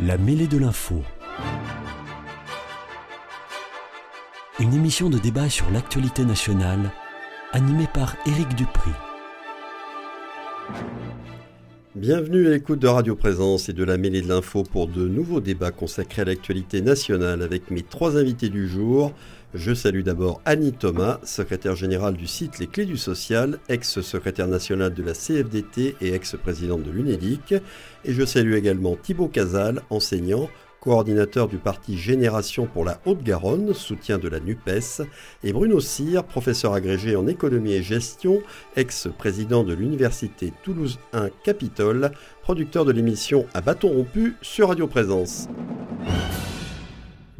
La mêlée de l'info. Une émission de débat sur l'actualité nationale, animée par Éric Dupri. Bienvenue à l'écoute de Radio Présence et de la mêlée de l'info pour de nouveaux débats consacrés à l'actualité nationale avec mes trois invités du jour. Je salue d'abord Annie Thomas, secrétaire générale du site Les Clés du Social, ex-secrétaire nationale de la CFDT et ex-présidente de l'UNEDIC. Et je salue également Thibaut Casal, enseignant, coordinateur du parti Génération pour la Haute-Garonne, soutien de la NUPES, et Bruno Cyr, professeur agrégé en économie et gestion, ex-président de l'Université Toulouse 1 Capitole, producteur de l'émission À bâton rompu sur Radio Présence.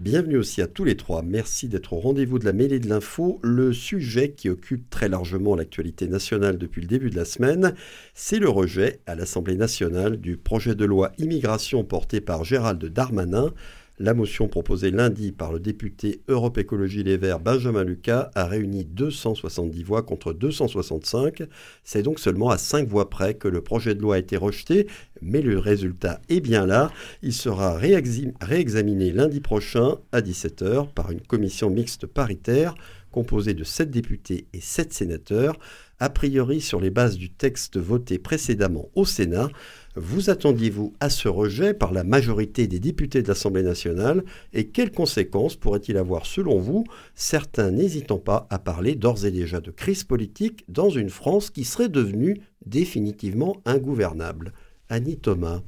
Bienvenue aussi à tous les trois. Merci d'être au rendez-vous de la mêlée de l'info. Le sujet qui occupe très largement l'actualité nationale depuis le début de la semaine, c'est le rejet à l'Assemblée nationale du projet de loi immigration porté par Gérald Darmanin. La motion proposée lundi par le député Europe Écologie Les Verts Benjamin Lucas a réuni 270 voix contre 265. C'est donc seulement à 5 voix près que le projet de loi a été rejeté, mais le résultat est bien là. Il sera réexaminé lundi prochain à 17h par une commission mixte paritaire composée de 7 députés et 7 sénateurs, a priori sur les bases du texte voté précédemment au Sénat. Vous attendiez-vous à ce rejet par la majorité des députés de l'Assemblée nationale et quelles conséquences pourrait-il avoir selon vous, certains n'hésitant pas à parler d'ores et déjà de crise politique dans une France qui serait devenue définitivement ingouvernable Annie Thomas.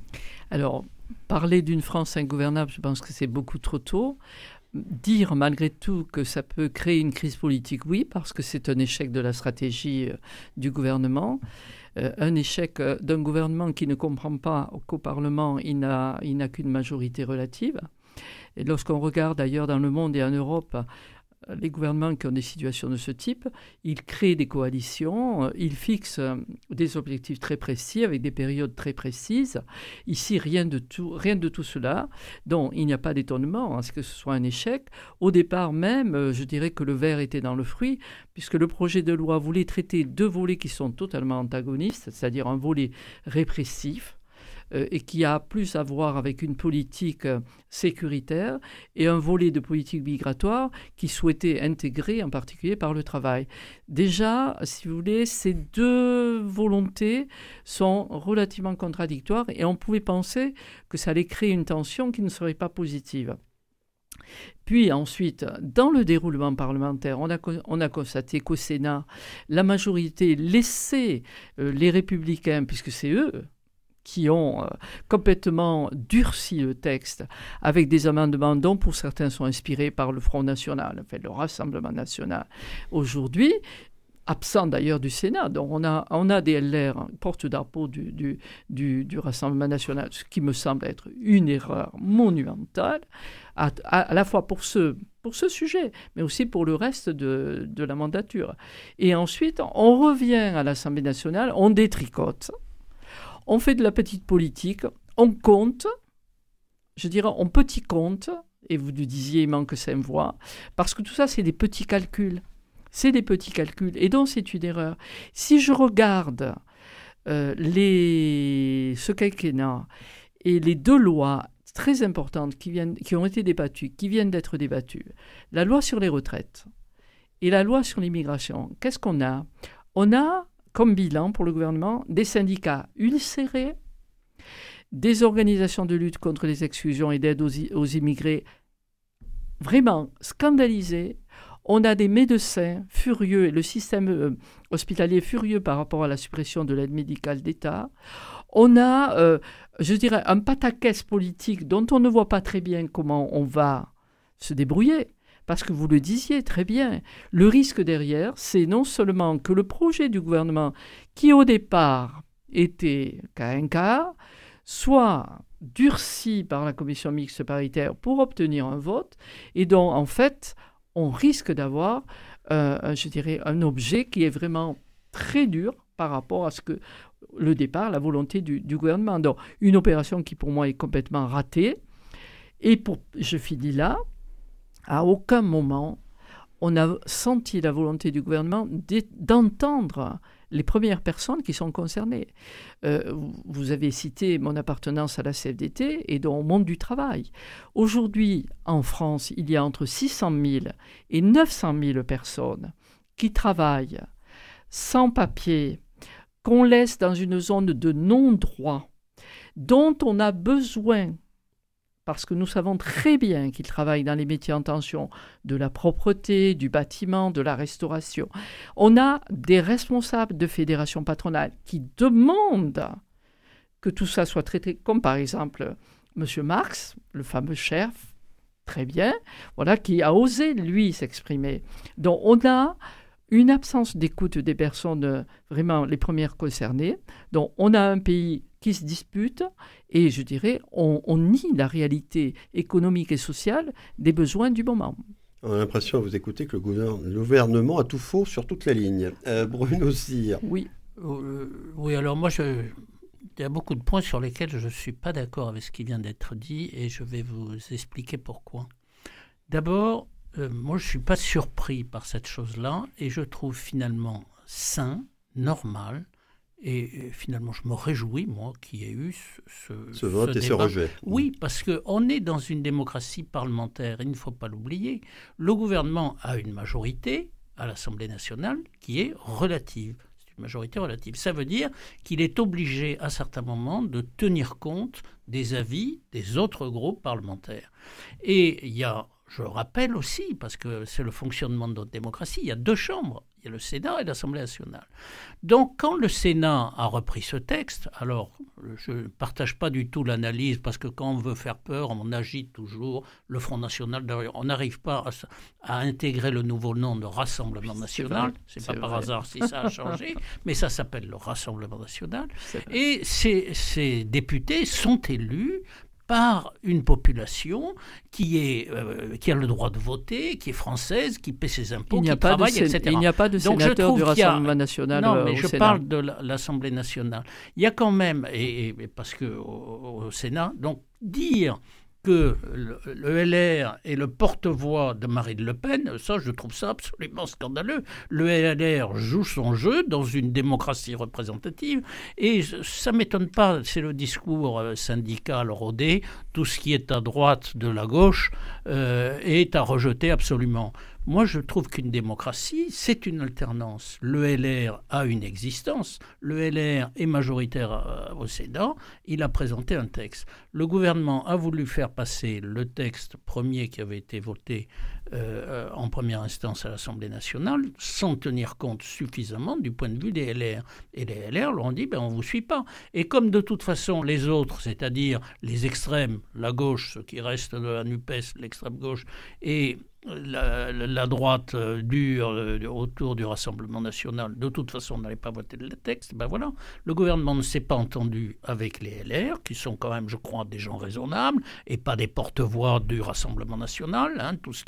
Alors, parler d'une France ingouvernable, je pense que c'est beaucoup trop tôt. Dire malgré tout que ça peut créer une crise politique, oui, parce que c'est un échec de la stratégie euh, du gouvernement. Euh, un échec euh, d'un gouvernement qui ne comprend pas qu'au Parlement, il n'a qu'une majorité relative. Et lorsqu'on regarde ailleurs dans le monde et en Europe, les gouvernements qui ont des situations de ce type, ils créent des coalitions, euh, ils fixent euh, des objectifs très précis avec des périodes très précises. Ici, rien de tout, cela. Donc, il n'y a pas d'étonnement à ce que ce soit un échec. Au départ même, euh, je dirais que le verre était dans le fruit, puisque le projet de loi voulait traiter deux volets qui sont totalement antagonistes, c'est-à-dire un volet répressif et qui a plus à voir avec une politique euh, sécuritaire et un volet de politique migratoire qui souhaitait intégrer en particulier par le travail. Déjà, si vous voulez, ces deux volontés sont relativement contradictoires et on pouvait penser que ça allait créer une tension qui ne serait pas positive. Puis ensuite, dans le déroulement parlementaire, on a, on a constaté qu'au Sénat, la majorité laissait euh, les républicains, puisque c'est eux qui ont euh, complètement durci le texte avec des amendements dont pour certains sont inspirés par le Front National, le Rassemblement National. Aujourd'hui, absent d'ailleurs du Sénat. Donc on a, on a des LR, porte-drapeau du, du, du, du, Rassemblement national, ce qui me semble être une erreur monumentale, à, à, la fois pour ce, pour ce sujet, mais aussi pour le reste de, de la mandature. Et ensuite, on revient à l'Assemblée nationale, on détricote on fait de la petite politique, on compte, je dirais on petit compte, et vous nous disiez il manque cinq voix, parce que tout ça c'est des petits calculs. C'est des petits calculs, et donc c'est une erreur. Si je regarde euh, les, ce quinquennat et les deux lois très importantes qui, viennent, qui ont été débattues, qui viennent d'être débattues, la loi sur les retraites et la loi sur l'immigration, qu'est-ce qu'on a? On a comme bilan pour le gouvernement des syndicats ulcérés, des organisations de lutte contre les exclusions et d'aide aux, immigrés vraiment scandalisés. On a des médecins furieux le système euh, hospitalier furieux par rapport à la suppression de l'aide médicale d'État. On a, euh, je dirais, un pataquès politique dont on ne voit pas très bien comment on va se débrouiller. Parce que vous le disiez très bien, le risque derrière, c'est non seulement que le projet du gouvernement, qui au départ était cas, soit durci par la commission mixte paritaire pour obtenir un vote, et dont en fait, on risque d'avoir, euh, je dirais, un objet qui est vraiment très dur par rapport à ce que le départ, la volonté du, du gouvernement. Donc, une opération qui pour moi est complètement ratée. Et pour, je finis là, à aucun moment, on a senti la volonté du gouvernement d'entendre les premières personnes qui sont concernées. Euh, vous avez cité mon appartenance à la CFDT et le monde du travail. Aujourd'hui, en France, il y a entre 600 000 et 900 000 personnes qui travaillent sans papier, qu'on laisse dans une zone de non-droit, dont on a besoin parce que nous savons très bien qu'ils travaillent dans les métiers en tension de la propreté, du bâtiment, de la restauration. On a des responsables de fédérations patronales qui demandent que tout ça soit traité, comme par exemple M. Marx, le fameux chef, très bien, voilà, qui a osé, lui, s'exprimer. Donc on a une absence d'écoute des personnes vraiment les premières concernées. Donc on a un pays qui se disputent et je dirais on, nie la réalité économique et sociale des besoins du moment. On a l'impression à vous écouter que le gouvernement a tout faux sur toute la ligne. Euh, Bruno Cyr. Oui. Euh, oui, alors moi, je, il y a beaucoup de points sur lesquels je ne suis pas d'accord avec ce qui vient d'être dit et je vais vous expliquer pourquoi. D'abord, euh, moi, je ne suis pas surpris par cette chose-là et je trouve finalement sain, normal, et finalement, je me réjouis, moi, qu'il y ait eu ce, ce, vote et ce rejet. Oui, parce qu'on est dans une démocratie parlementaire, il ne faut pas l'oublier. Le gouvernement a une majorité à l'Assemblée nationale qui est relative. C'est une majorité relative. Ça veut dire qu'il est obligé à certains moments de tenir compte des avis des autres groupes parlementaires. Et il y a je rappelle aussi, parce que c'est le fonctionnement de notre démocratie, il y a deux chambres, il y a le Sénat et l'Assemblée nationale. Donc quand le Sénat a repris ce texte, alors je ne partage pas du tout l'analyse, parce que quand on veut faire peur, on agite toujours le Front National. On n'arrive pas à, intégrer le nouveau nom de Rassemblement National. C'est pas par hasard si ça a changé, mais ça s'appelle le Rassemblement National. Et ces, ces députés sont élus par une population qui, est, euh, qui a le droit de voter, qui est française, qui paie ses impôts, qui travaille, etc. Il n'y a pas de sénateur du Rassemblement national. Non, euh, mais je parle de l'Assemblée nationale. Il y a quand même, et, parce que au Sénat, donc dire que le, LR est le porte-voix de Marine Le Pen, ça je trouve ça absolument scandaleux. Le LR joue son jeu dans une démocratie représentative et ça m'étonne pas, c'est le discours euh, syndical rodé, tout ce qui est à droite de la gauche euh, est à rejeter absolument. Moi, je trouve qu'une démocratie, c'est une alternance. Le LR a une existence. Le LR est majoritaire euh, au Sénat. Il a présenté un texte. Le gouvernement a voulu faire passer le texte premier qui avait été voté euh, en première instance à l'Assemblée nationale sans tenir compte suffisamment du point de vue des LR. Et les LR leur ont dit, ben, on ne vous suit pas. Et comme de toute façon les autres, c'est-à-dire les extrêmes, la gauche, ce qui reste de la NUPES, l'extrême gauche, et la, droite euh, dure euh, autour du Rassemblement national, de toute façon, n'allait pas voter le texte, ben voilà. Le gouvernement ne s'est pas entendu avec les LR, qui sont quand même, je crois, des gens raisonnables, et pas des porte-voix du Rassemblement national. Hein. Tout, ce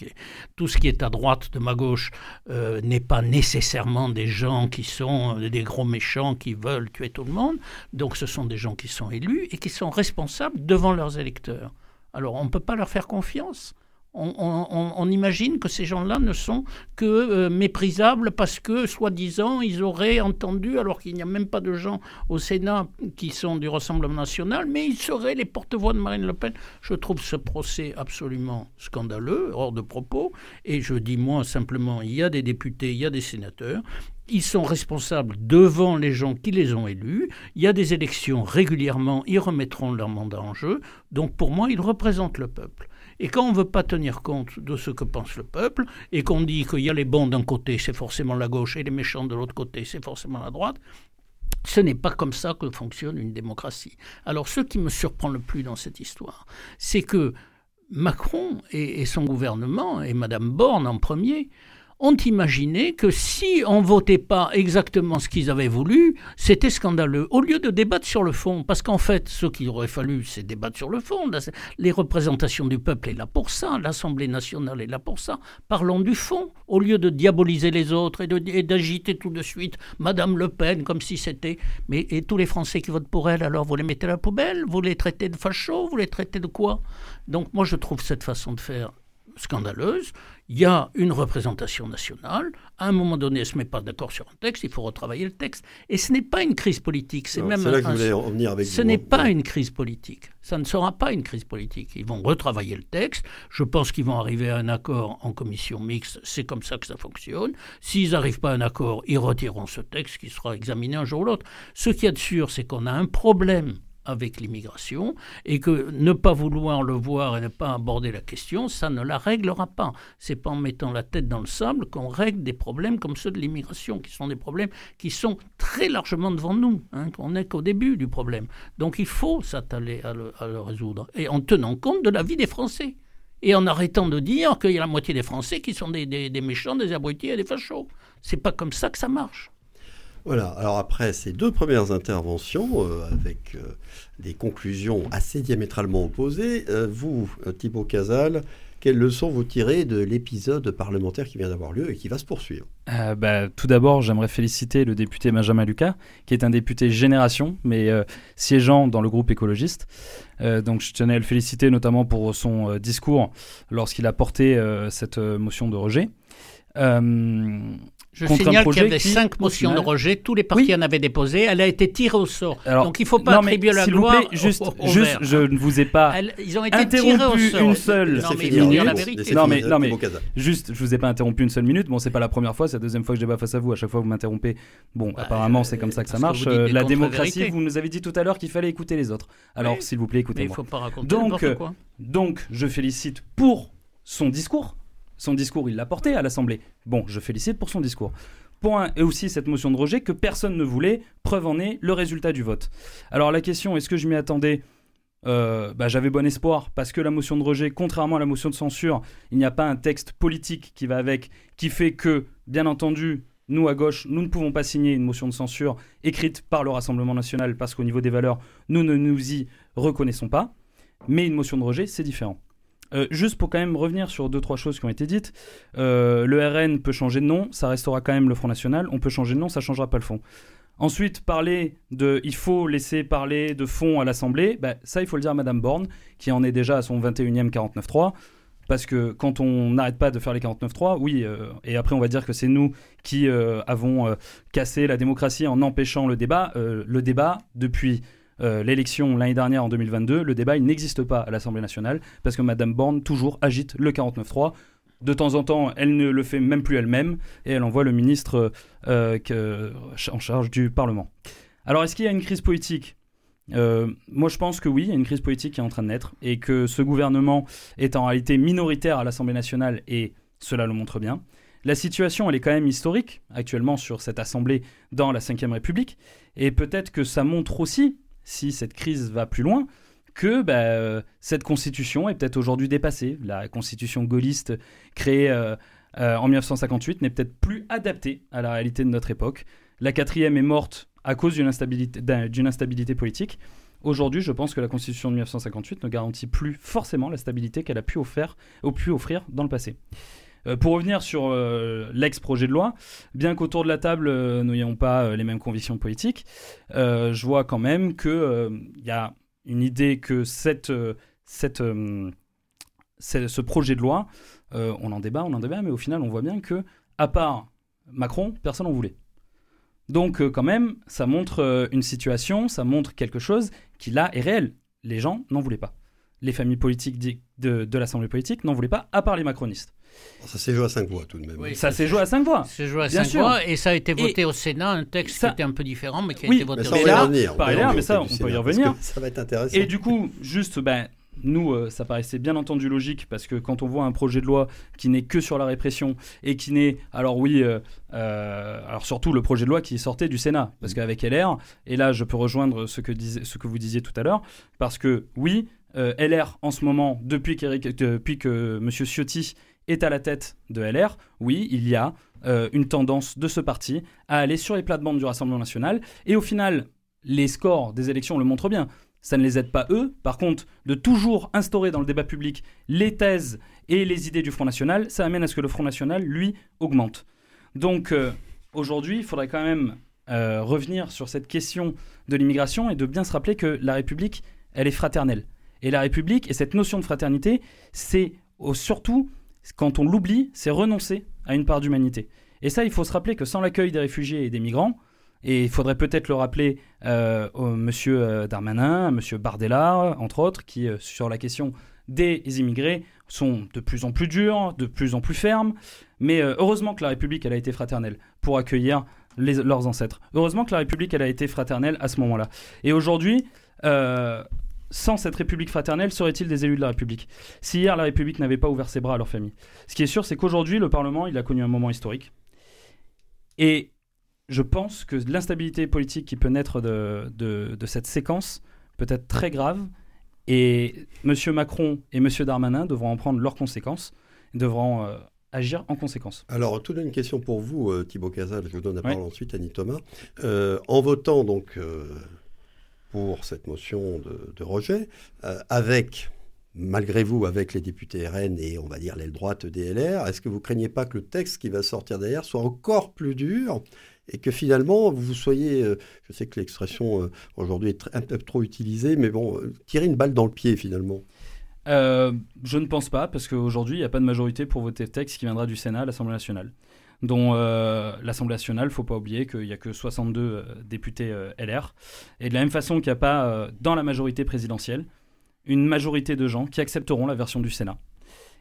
qui est, à droite de ma gauche euh, n'est pas nécessairement des gens qui sont des gros méchants qui veulent tuer tout le monde. Donc ce sont des gens qui sont élus et qui sont responsables devant leurs électeurs. Alors on ne peut pas leur faire confiance on, imagine que ces gens-là ne sont que euh, méprisables parce que, soi-disant, ils auraient entendu, alors qu'il n'y a même pas de gens au Sénat qui sont du Rassemblement national, mais ils seraient les porte-voix de Marine Le Pen. Je trouve ce procès absolument scandaleux, hors de propos, et je dis moi simplement, il y a des députés, il y a des sénateurs, ils sont responsables devant les gens qui les ont élus. Il y a des élections régulièrement, ils remettront leur mandat en jeu. Donc pour moi, ils représentent le peuple. Et quand on ne veut pas tenir compte de ce que pense le peuple, et qu'on dit qu'il y a les bons d'un côté, c'est forcément la gauche, et les méchants de l'autre côté, c'est forcément la droite, ce n'est pas comme ça que fonctionne une démocratie. Alors ce qui me surprend le plus dans cette histoire, c'est que Macron et, et son gouvernement, et Madame Borne en premier, ont imaginé que si on votait pas exactement ce qu'ils avaient voulu, c'était scandaleux. Au lieu de débattre sur le fond, parce qu'en fait, ce qu'il aurait fallu, c'est débattre sur le fond. Les représentations du peuple est là pour ça, l'Assemblée nationale est là pour ça. Parlons du fond, au lieu de diaboliser les autres et d'agiter tout de suite Madame Le Pen comme si c'était. Mais et tous les Français qui votent pour elle, alors vous les mettez à la poubelle, vous les traitez de fachos, vous les traitez de quoi? Donc moi, je trouve cette façon de faire scandaleuse. Il y a une représentation nationale. À un moment donné, elle ne se met pas d'accord sur un texte. Il faut retravailler le texte. Et ce n'est pas une crise politique. C'est même. là que je voulais avec Ce n'est pas une crise politique. Ça ne sera pas une crise politique. Ils vont retravailler le texte. Je pense qu'ils vont arriver à un accord en commission mixte. C'est comme ça que ça fonctionne. S'ils n'arrivent pas à un accord, ils retireront ce texte qui sera examiné un jour ou l'autre. Ce qu'il y a de sûr, c'est qu'on a un problème avec l'immigration et que ne pas vouloir le voir et ne pas aborder la question, ça ne la réglera pas. C'est pas en mettant la tête dans le sable qu'on règle des problèmes comme ceux de l'immigration, qui sont des problèmes qui sont très largement devant nous. Hein, on n'est qu'au début du problème. Donc il faut s'atteler à le, résoudre et en tenant compte de la vie des Français. Et en arrêtant de dire qu'il y a la moitié des Français qui sont des, méchants, des abrutis et des fachos. C'est pas comme ça que ça marche. Voilà, alors après ces deux premières interventions, euh, avec euh, des conclusions assez diamétralement opposées, euh, vous, Thibaut Casal, quelles leçons vous tirez de l'épisode parlementaire qui vient d'avoir lieu et qui va se poursuivre? Bah, Tout d'abord, j'aimerais féliciter le député Benjamin Lucas, qui est un député génération, mais siégeant dans le groupe écologiste. donc je tenais à le féliciter notamment pour son discours lorsqu'il a porté cette motion de rejet. Je signale qu'il y avait cinq motions de rejet, tous les partis en avaient déposé, elle a été tirée au sort. Donc il ne faut pas attribuer la gloire juste, juste, je ne vous ai pas ils ont été interrompu une seule non, mais minute. La vérité. Non mais, non mais juste, je vous ai pas interrompu une seule minute. Bon, c'est pas la première fois, c'est la deuxième fois que je débat face à vous. À chaque fois, vous m'interrompez. Bon, bah, apparemment, c'est comme ça que ça marche. la démocratie, vous nous avez dit tout à l'heure qu'il fallait écouter les autres. Alors, s'il vous plaît, écoutez-moi. Il faut pas raconter donc, donc, je félicite pour son discours. Son discours, il l'a porté à l'Assemblée. Bon, je félicite pour son discours. Point, et aussi cette motion de rejet que personne ne voulait, preuve en est le résultat du vote. Alors la question, est-ce que je m'y attendais? Euh, bah, J'avais bon espoir, parce que la motion de rejet, contrairement à la motion de censure, il n'y a pas un texte politique qui va avec, qui fait que, bien entendu, nous à gauche, nous ne pouvons pas signer une motion de censure écrite par le Rassemblement national, parce qu'au niveau des valeurs, nous ne nous y reconnaissons pas. Mais une motion de rejet, c'est différent. Euh, juste pour quand même revenir sur deux trois choses qui ont été dites, euh, le RN peut changer de nom, ça restera quand même le Front National. On peut changer de nom, ça changera pas le fond. Ensuite, parler de, il faut laisser parler de fond à l'Assemblée, bah, ça il faut le dire à Madame Borne, qui en est déjà à son 21e 49.3. Parce que quand on n'arrête pas de faire les 49.3, oui, euh, et après on va dire que c'est nous qui avons cassé la démocratie en empêchant le débat. le débat, depuis euh, l'élection l'année dernière en 2022, le débat n'existe pas à l'Assemblée nationale parce que Madame Borne toujours agite le 49-3. De temps en temps, elle ne le fait même plus elle-même et elle envoie le ministre euh, en charge du Parlement. Alors, est-ce qu'il y a une crise politique? Euh, moi, je pense que oui, il y a une crise politique qui est en train de naître et que ce gouvernement est en réalité minoritaire à l'Assemblée nationale et cela le montre bien. La situation, elle est quand même historique actuellement sur cette Assemblée dans la Ve République et peut-être que ça montre aussi si cette crise va plus loin, que bah, euh, cette constitution est peut-être aujourd'hui dépassée. La constitution gaulliste créée euh, euh, en 1958 n'est peut-être plus adaptée à la réalité de notre époque. La quatrième est morte à cause d'une instabilité, politique. Aujourd'hui, je pense que la constitution de 1958 ne garantit plus forcément la stabilité qu'elle a pu offrir dans le passé. Euh, pour revenir sur euh, l'ex-projet de loi, bien qu'autour de la table, euh, nous n'ayons pas les mêmes convictions politiques, je vois quand même qu'il y a une idée que ce projet de loi, on en débat, on en débat, mais au final, on voit bien que, à part Macron, personne n'en voulait. Donc, quand même, ça montre une situation, ça montre quelque chose qui, là, est réel. Les gens n'en voulaient pas. Les familles politiques de l'Assemblée politique n'en voulaient pas, à part les macronistes. Ça s'est joué à cinq voix tout de même. ça s'est joué à cinq voix. C'est joué à cinq voix et ça a été voté au Sénat, un texte qui était un peu différent, mais qui a été voté au Sénat. mais ça, on peut y revenir. Ça va être intéressant. Et du coup, juste, ben, nous, euh, ça paraissait bien entendu logique parce que quand on voit un projet de loi qui n'est que sur la répression et qui n'est, alors oui, euh, euh, alors surtout le projet de loi qui sortait du Sénat, parce mm. qu'avec LR, et là je peux rejoindre ce que, ce que vous disiez tout à l'heure, parce que oui, LR en ce moment, depuis, depuis que M. Ciotti est à la tête de LR, oui, il y a euh, une tendance de ce parti à aller sur les plates-bandes du Rassemblement national. Et au final, les scores des élections le montrent bien. Ça ne les aide pas eux. Par contre, de toujours instaurer dans le débat public les thèses et les idées du Front National, ça amène à ce que le Front National, lui, augmente. Donc euh, aujourd'hui, il faudrait quand même euh, revenir sur cette question de l'immigration et de bien se rappeler que la République, elle est fraternelle. Et la République et cette notion de fraternité, c'est surtout Quand on l'oublie, c'est renoncer à une part d'humanité. Et ça, il faut se rappeler que sans l'accueil des réfugiés et des migrants, et il faudrait peut-être le rappeler euh, au monsieur euh, Darmanin, à monsieur Bardella, entre autres, qui, euh, sur la question des immigrés, sont de plus en plus durs, de plus en plus fermes. Mais euh, heureusement que la République, elle a été fraternelle pour accueillir leurs ancêtres. Heureusement que la République, elle a été fraternelle à ce moment-là. Et aujourd'hui, sans cette République fraternelle, seraient-ils des élus de la République Si hier, la République n'avait pas ouvert ses bras à leur famille. Ce qui est sûr, c'est qu'aujourd'hui, le Parlement, il a connu un moment historique. Et je pense que l'instabilité politique qui peut naître de, de- de cette séquence peut être très grave. Et M. Macron et M. Darmanin devront en prendre leurs conséquences, devront euh, agir en conséquence. Alors, tout une question pour vous, euh, Thibaut Casal. Je vous donne la Oui. parole ensuite, Annie Thomas. Euh, en votant donc euh, pour cette motion de, rejet, euh, avec, malgré vous, avec les députés RN et on va dire l'aile droite des LR, est-ce que vous craignez pas que le texte qui va sortir derrière soit encore plus dur et que finalement vous soyez, euh, je sais que l'expression euh, aujourd'hui est un peu trop utilisée, mais bon, tirer une balle dans le pied finalement? Je ne pense pas, parce qu'aujourd'hui, il n'y a pas de majorité pour voter le texte qui viendra du Sénat à l'Assemblée nationale. Dont euh, l'Assemblée nationale, faut pas oublier qu'il n'y a que 62 euh, députés euh, LR. Et de la même façon qu'il n'y a pas, dans la majorité présidentielle, une majorité de gens qui accepteront la version du Sénat.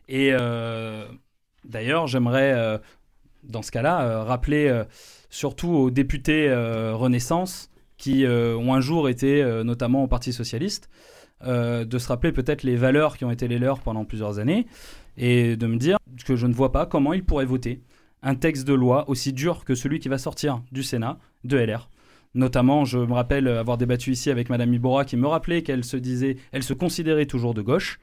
Et d'ailleurs, j'aimerais, dans ce cas-là, rappeler surtout aux députés Renaissance qui ont un jour été notamment au Parti socialiste, de se rappeler peut-être les valeurs qui ont été les leurs pendant plusieurs années et de me dire que je ne vois pas comment ils pourraient voter un texte de loi aussi dur que celui qui va sortir du Sénat de LR. Notamment, je me rappelle avoir débattu ici avec Madame Ibora qui me rappelait qu'elle se disait, elle se considérait toujours de gauche.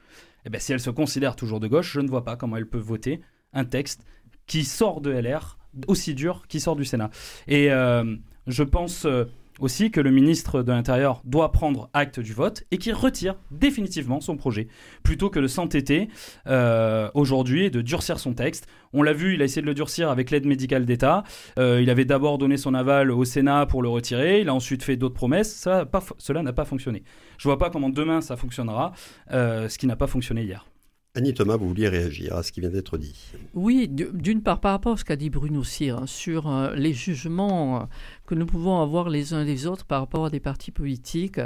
Eh bien, si elle se considère toujours de gauche, je ne vois pas comment elle peut voter un texte qui sort de LR aussi dur qui sort du Sénat. Et euh, je pense euh, aussi que le ministre de l'Intérieur doit prendre acte du vote et qu'il retire définitivement son projet, plutôt que de s'entêter euh, aujourd'hui et de durcir son texte. On l'a vu, il a essayé de le durcir avec l'aide médicale d'État. Euh, il avait d'abord donné son aval au Sénat pour le retirer, il a ensuite fait d'autres promesses. Cela n'a pas fonctionné. Je vois pas comment demain ça fonctionnera, euh, ce qui n'a pas fonctionné hier. Annie Thomas, vous vouliez réagir à ce qui vient d'être dit. Oui, d'une part, par rapport à ce qu'a dit Bruno Cyr sur euh, les jugements euh, que nous pouvons avoir les uns les autres par rapport à des partis politiques,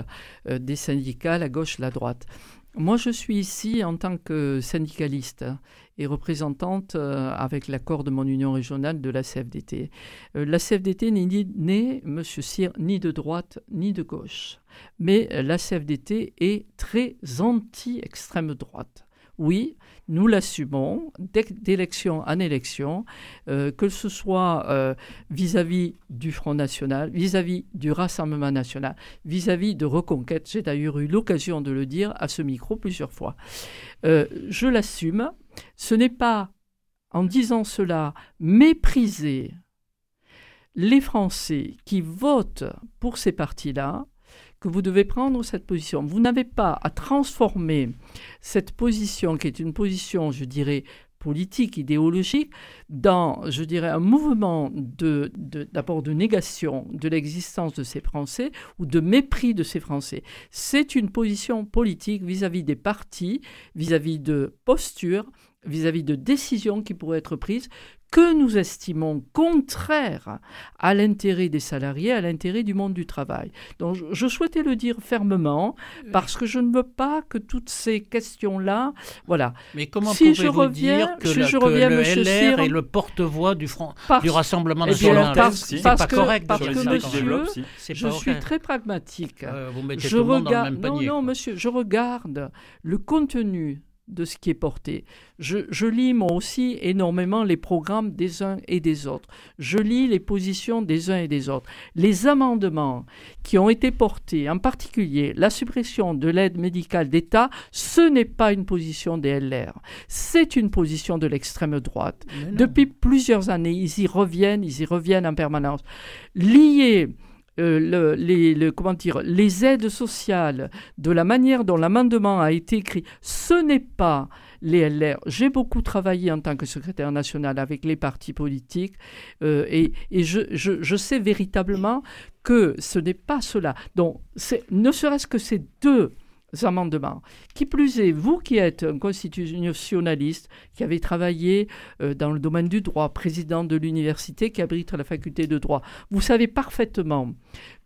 euh, des syndicats, la gauche, la droite. Moi, je suis ici en tant que syndicaliste et représentante, avec l'accord de mon union régionale, de la CFDT. La CFDT n'est ni, Monsieur Cyr, ni de droite ni de gauche. Mais la CFDT est très anti-extrême droite. Oui, nous l'assumons d'é- d'élection en élection, euh, que ce soit euh, vis-à-vis du Front National, vis-à-vis du Rassemblement National, vis-à-vis de Reconquête. J'ai d'ailleurs eu l'occasion de le dire à ce micro plusieurs fois. Euh, je l'assume. Ce n'est pas en disant cela mépriser les Français qui votent pour ces partis-là vous devez prendre cette position. Vous n'avez pas à transformer cette position, qui est une position, je dirais, politique, idéologique, dans, je dirais, un mouvement d'abord de négation de l'existence de ces Français ou de mépris de ces Français. C'est une position politique vis-à-vis des partis, vis-à-vis de postures, vis-à-vis de décisions qui pourraient être prises que nous estimons contraires à l'intérêt des salariés, à l'intérêt du monde du travail. Donc je, souhaitais le dire fermement parce que je ne veux pas que toutes ces questions-là, voilà, Mais comment Si je pouvez-vous reviens- dire que, si la- je que reviens, le monsieur LR Cyr, est le porte-voix du, front, parce, du Rassemblement Eh bien, national? parce- C'est parce pas que- correct parce que monsieur- si. Je suis très pragmatique. Euh, vous mettez je tout le monde dans le même non, panier. non, quoi. monsieur, je regarde le contenu de ce qui est porté. Je, je lis moi aussi énormément les programmes des uns et des autres. Je lis les positions des uns et des autres. Les amendements qui ont été portés, en particulier la suppression de l'aide médicale d'État, ce n'est pas une position des LR. C'est une position de l'extrême droite. Depuis plusieurs années, ils y reviennent, ils y reviennent en permanence. Lier euh, le- les, aides sociales de la manière dont l'amendement a été écrit, ce n'est pas les LR. J'ai beaucoup travaillé en tant que secrétaire national avec les partis politiques euh, et, je, je- sais véritablement que ce n'est pas cela. Donc, ne serait-ce que ces deux amendements. Qui plus est, vous qui êtes un constitutionnaliste, qui avez travaillé euh, dans le domaine du droit, président de l'université qui abrite la faculté de droit, vous savez parfaitement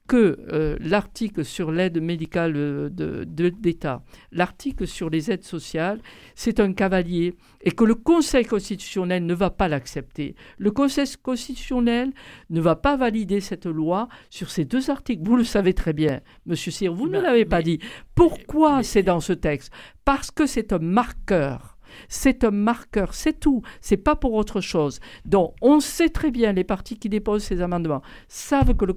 que euh, l'article sur l'aide médicale euh, d'État, l'article sur les aides sociales, c'est un cavalier et que le Conseil constitutionnel ne va pas l'accepter. Le Conseil constitutionnel ne va pas valider cette loi sur ces deux articles. Vous le savez très bien, Monsieur Cyr, vous ne ben, l'avez pas dit. Pourquoi c'est dans ce texte? Parce que c'est un marqueur c'est un marqueur, c'est tout. C'est pas pour autre chose. Donc, on sait très bien, les partis qui déposent ces amendements savent que le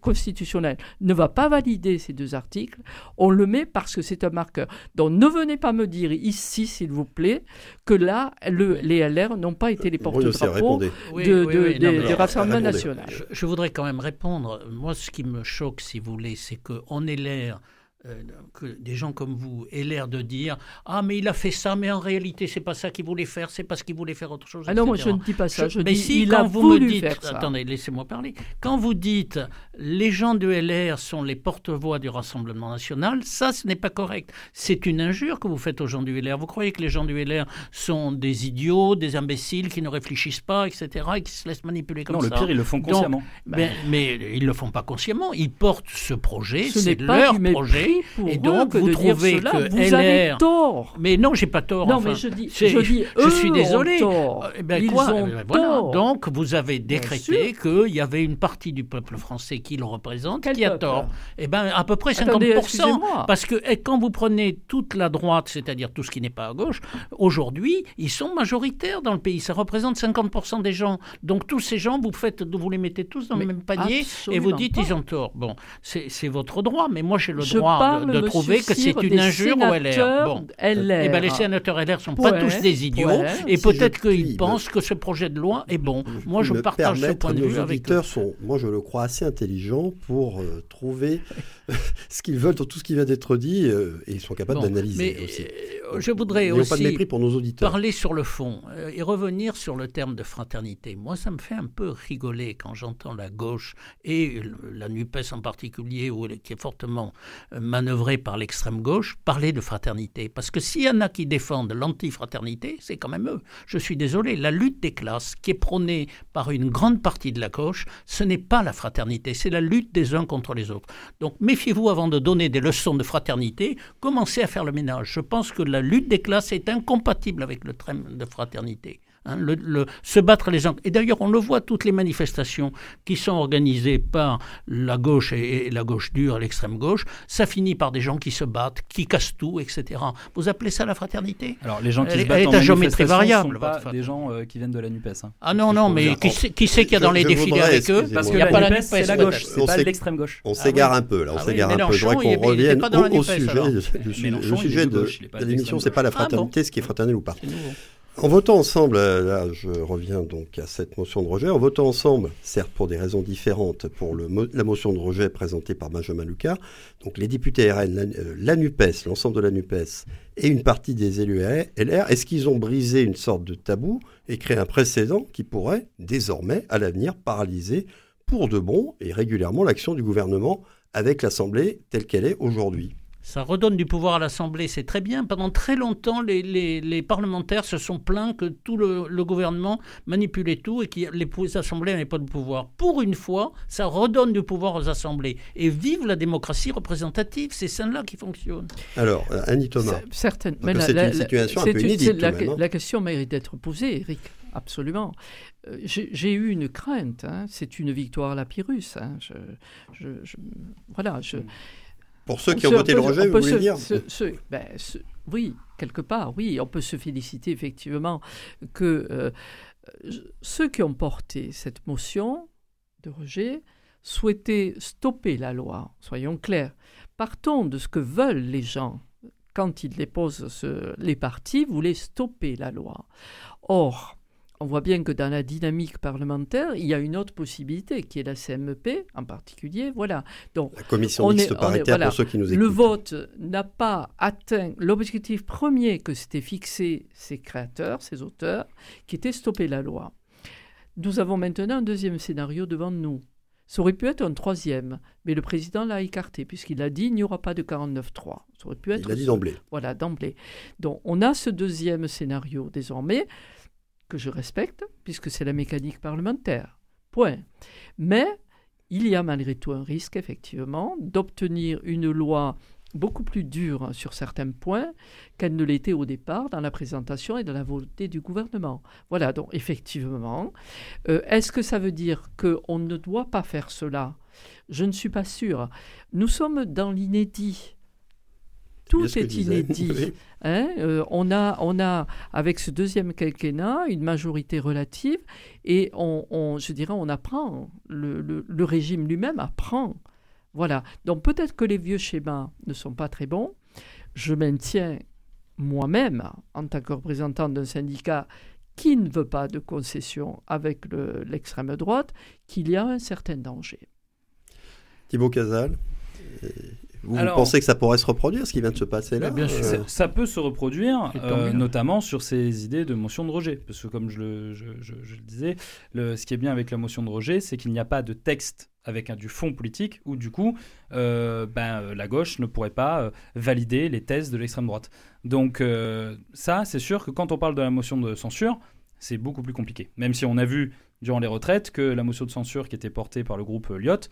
constitutionnel ne va pas valider ces deux articles. On le met parce que c'est un marqueur. Donc, ne venez pas me dire ici, s'il vous plaît, que là, les LR n'ont pas été les porte-drapeaux de, des Rassemblements nationaux. Je, je, voudrais quand même répondre. Moi, ce qui me choque, si vous voulez, c'est qu'on est l'air euh, que des gens comme vous aient l'air de dire ah mais il a fait ça mais en réalité c'est pas ça qu'il voulait faire c'est parce qu'il voulait faire autre chose ah non moi je ne dis pas ça je, mais dis, si il quand a vous voulu me dites faire ça. attendez laissez-moi parler. Quand vous dites les gens de LR sont les porte-voix du Rassemblement national ça ce n'est pas correct. C'est une injure que vous faites aux gens du LR vous croyez que les gens du LR sont des idiots des imbéciles qui ne réfléchissent pas etc et qui se laissent manipuler comme ça non le pire ils le font consciemment. ben, mais ils le font pas consciemment. Ils portent ce projet c'est leur projet et donc que vous de trouvez dire cela, que vous LR... avez tort. Mais non, j'ai pas tort. Non, enfin, mais je dis, je dis, je suis désolé. tort. Eh ben, Ils quoi ont Eh ben, voilà. tort. Donc, vous avez décrété qu'il y avait une partie du peuple français qui le représente Quel qui a tort. Eh ben, à peu près 50%. Attendez, excusez-moi. parce que eh, quand vous prenez toute la droite, c'est-à-dire tout ce qui n'est pas à gauche, aujourd'hui, ils sont majoritaires dans le pays. Ça représente 50% des gens. Donc, tous ces gens, vous, faites, vous les mettez tous dans Mais le même panier et vous dites pas. ils ont tort. Bon, c'est c'est votre droit, mais moi, j'ai le Je droit parle, de, trouver que c'est une injure au LR. Bon. LR. Eh ben, les sénateurs LR sont pas tous des idiots ouais. et Si peut-être qu'ils me- pensent que ce projet de loi est bon. Moi, je partage ce point de vue avec eux. auditeurs sont, moi je le crois, assez intelligents pour euh, trouver ce qu'ils veulent dans tout ce qui vient d'être dit euh, et ils sont capables Bon, d'analyser aussi. euh, je voudrais N'ayons pas de aussi mépris pour nos auditeurs. parler sur le fond euh, et revenir sur le terme de fraternité. Moi, ça me fait un peu rigoler quand j'entends la gauche et la NUPES en particulier, qui est fortement euh, manœuvrée par l'extrême gauche, parler de fraternité. Parce que s'il y en a qui défendent l'antifraternité, c'est quand même eux. Je suis désolé, la lutte des classes qui est prônée par une grande partie de la gauche, ce n'est pas la fraternité, c'est la lutte des uns contre les autres. Donc méfiez-vous avant de donner des leçons de fraternité, commencez à faire le ménage. Je pense que la lutte des classes est incompatible avec le thème de fraternité. Hein, le, le- se battre les uns. Et d'ailleurs, on le voit, toutes les manifestations qui sont organisées par la gauche et, et la gauche dure, l'extrême gauche, ça finit par des gens qui se battent, qui cassent tout, etc. Vous appelez ça la fraternité? Alors les gens qui Elle se est- battent elle est en à géométrie variable, sont pas votre des gens euh, qui viennent de la Nupes. hein. Ah non, non, mais qui, sait- qui sait qu'il y a dans Je- les je défilés voudrais, avec eux? Parce que n'y a la pas la Nupes, c'est la peut-être. gauche, c'est pas l'extrême gauche. On Ah s'égare oui. un peu là, on Ah oui, s'égare un peu. Je voudrais qu'on revienne au, sujet. Le, sujet de l'émission, c'est pas la. Ah fraternité, ce qui est fraternel ou pas. En votant ensemble, euh, là je reviens donc à cette motion de rejet, en votant ensemble, certes pour des raisons différentes, pour la motion de rejet présentée par Benjamin Lucas, donc les députés RN, euh, la NUPES, l'ensemble de la NUPES et une partie des élus LR, est-ce qu'ils ont brisé une sorte de tabou et créé un précédent qui pourrait désormais, à l'avenir, paralyser pour de bon et régulièrement l'action du gouvernement avec l'Assemblée telle qu'elle est aujourd'hui? Ça redonne du pouvoir à l'Assemblée, c'est très bien. Pendant très longtemps, les, les- les parlementaires se sont plaints que tout le, le gouvernement manipulait tout et que les assemblées n'avaient pas de pouvoir. Pour une fois, ça redonne du pouvoir aux assemblées. Et vive la démocratie représentative, c'est celle-là qui fonctionne. Alors, Annie Thomas, C'est- une situation un peu inédite, la, même, hein. la question mérite d'être posée, Eric. Absolument. Euh, J'ai eu une crainte. hein. C'est une victoire à la Pyrrhus. hein. Je, je- je- voilà. Je, pour ceux qui ont voté le rejet, on vous peut voulez se- dire ben, Oui, quelque part, oui. On peut se féliciter effectivement que euh, ceux qui ont porté cette motion de rejet souhaitaient stopper la loi. Soyons clairs. Partons de ce que veulent les gens. Quand ils déposent ce- les partis, voulaient stopper la loi. Or, on voit bien que dans la dynamique parlementaire, il y a une autre possibilité, qui est la CMP en particulier. Voilà. Donc, La commission On mixte est- on est- paritaire voilà. pour ceux qui nous écoutent. le vote n'a pas atteint l'objectif premier que s'étaient fixé ces créateurs, ces auteurs, qui était stopper la loi. Nous avons maintenant un deuxième scénario devant nous. Ça aurait pu être un troisième, mais le président l'a écarté, puisqu'il a dit il n'y aura pas de 49-3. Ça aurait pu être. Il l'a dit d'emblée. Voilà, d'emblée. Donc, on a ce deuxième scénario désormais, je respecte, puisque c'est la mécanique parlementaire. Point. Mais il y a malgré tout un risque, effectivement, d'obtenir une loi beaucoup plus dure sur certains points qu'elle ne l'était au départ dans la présentation et dans la volonté du gouvernement. Voilà, donc effectivement, euh, est-ce que ça veut dire qu'on ne doit pas faire cela? Je ne suis pas sûre. Nous sommes dans l'inédit. Tout est inédit. Hein, euh, on, a, on a, avec ce deuxième quinquennat, une majorité relative et on, je dirais, on apprend. le régime lui-même apprend voilà. Donc peut-être que les vieux schémas ne sont pas très bons. Je maintiens moi-même, en tant que représentant d'un syndicat qui ne veut pas de concession avec l'extrême droite, qu'il y a un certain danger. Thibaut Casal, vous, pensez que ça pourrait se reproduire, ce qui vient de se passer là bien sûr. Euh, ça, peut se reproduire, euh, notamment sur ces idées de motion de rejet. Parce que comme je le, disais, ce qui est bien avec la motion de rejet, c'est qu'il n'y a pas de texte avec un, du fond politique où du coup euh, ben, la gauche ne pourrait pas valider les thèses de l'extrême droite. Donc ça, c'est sûr que quand on parle de la motion de censure, c'est beaucoup plus compliqué. Même si on a vu durant les retraites que la motion de censure qui était portée par le groupe Lyot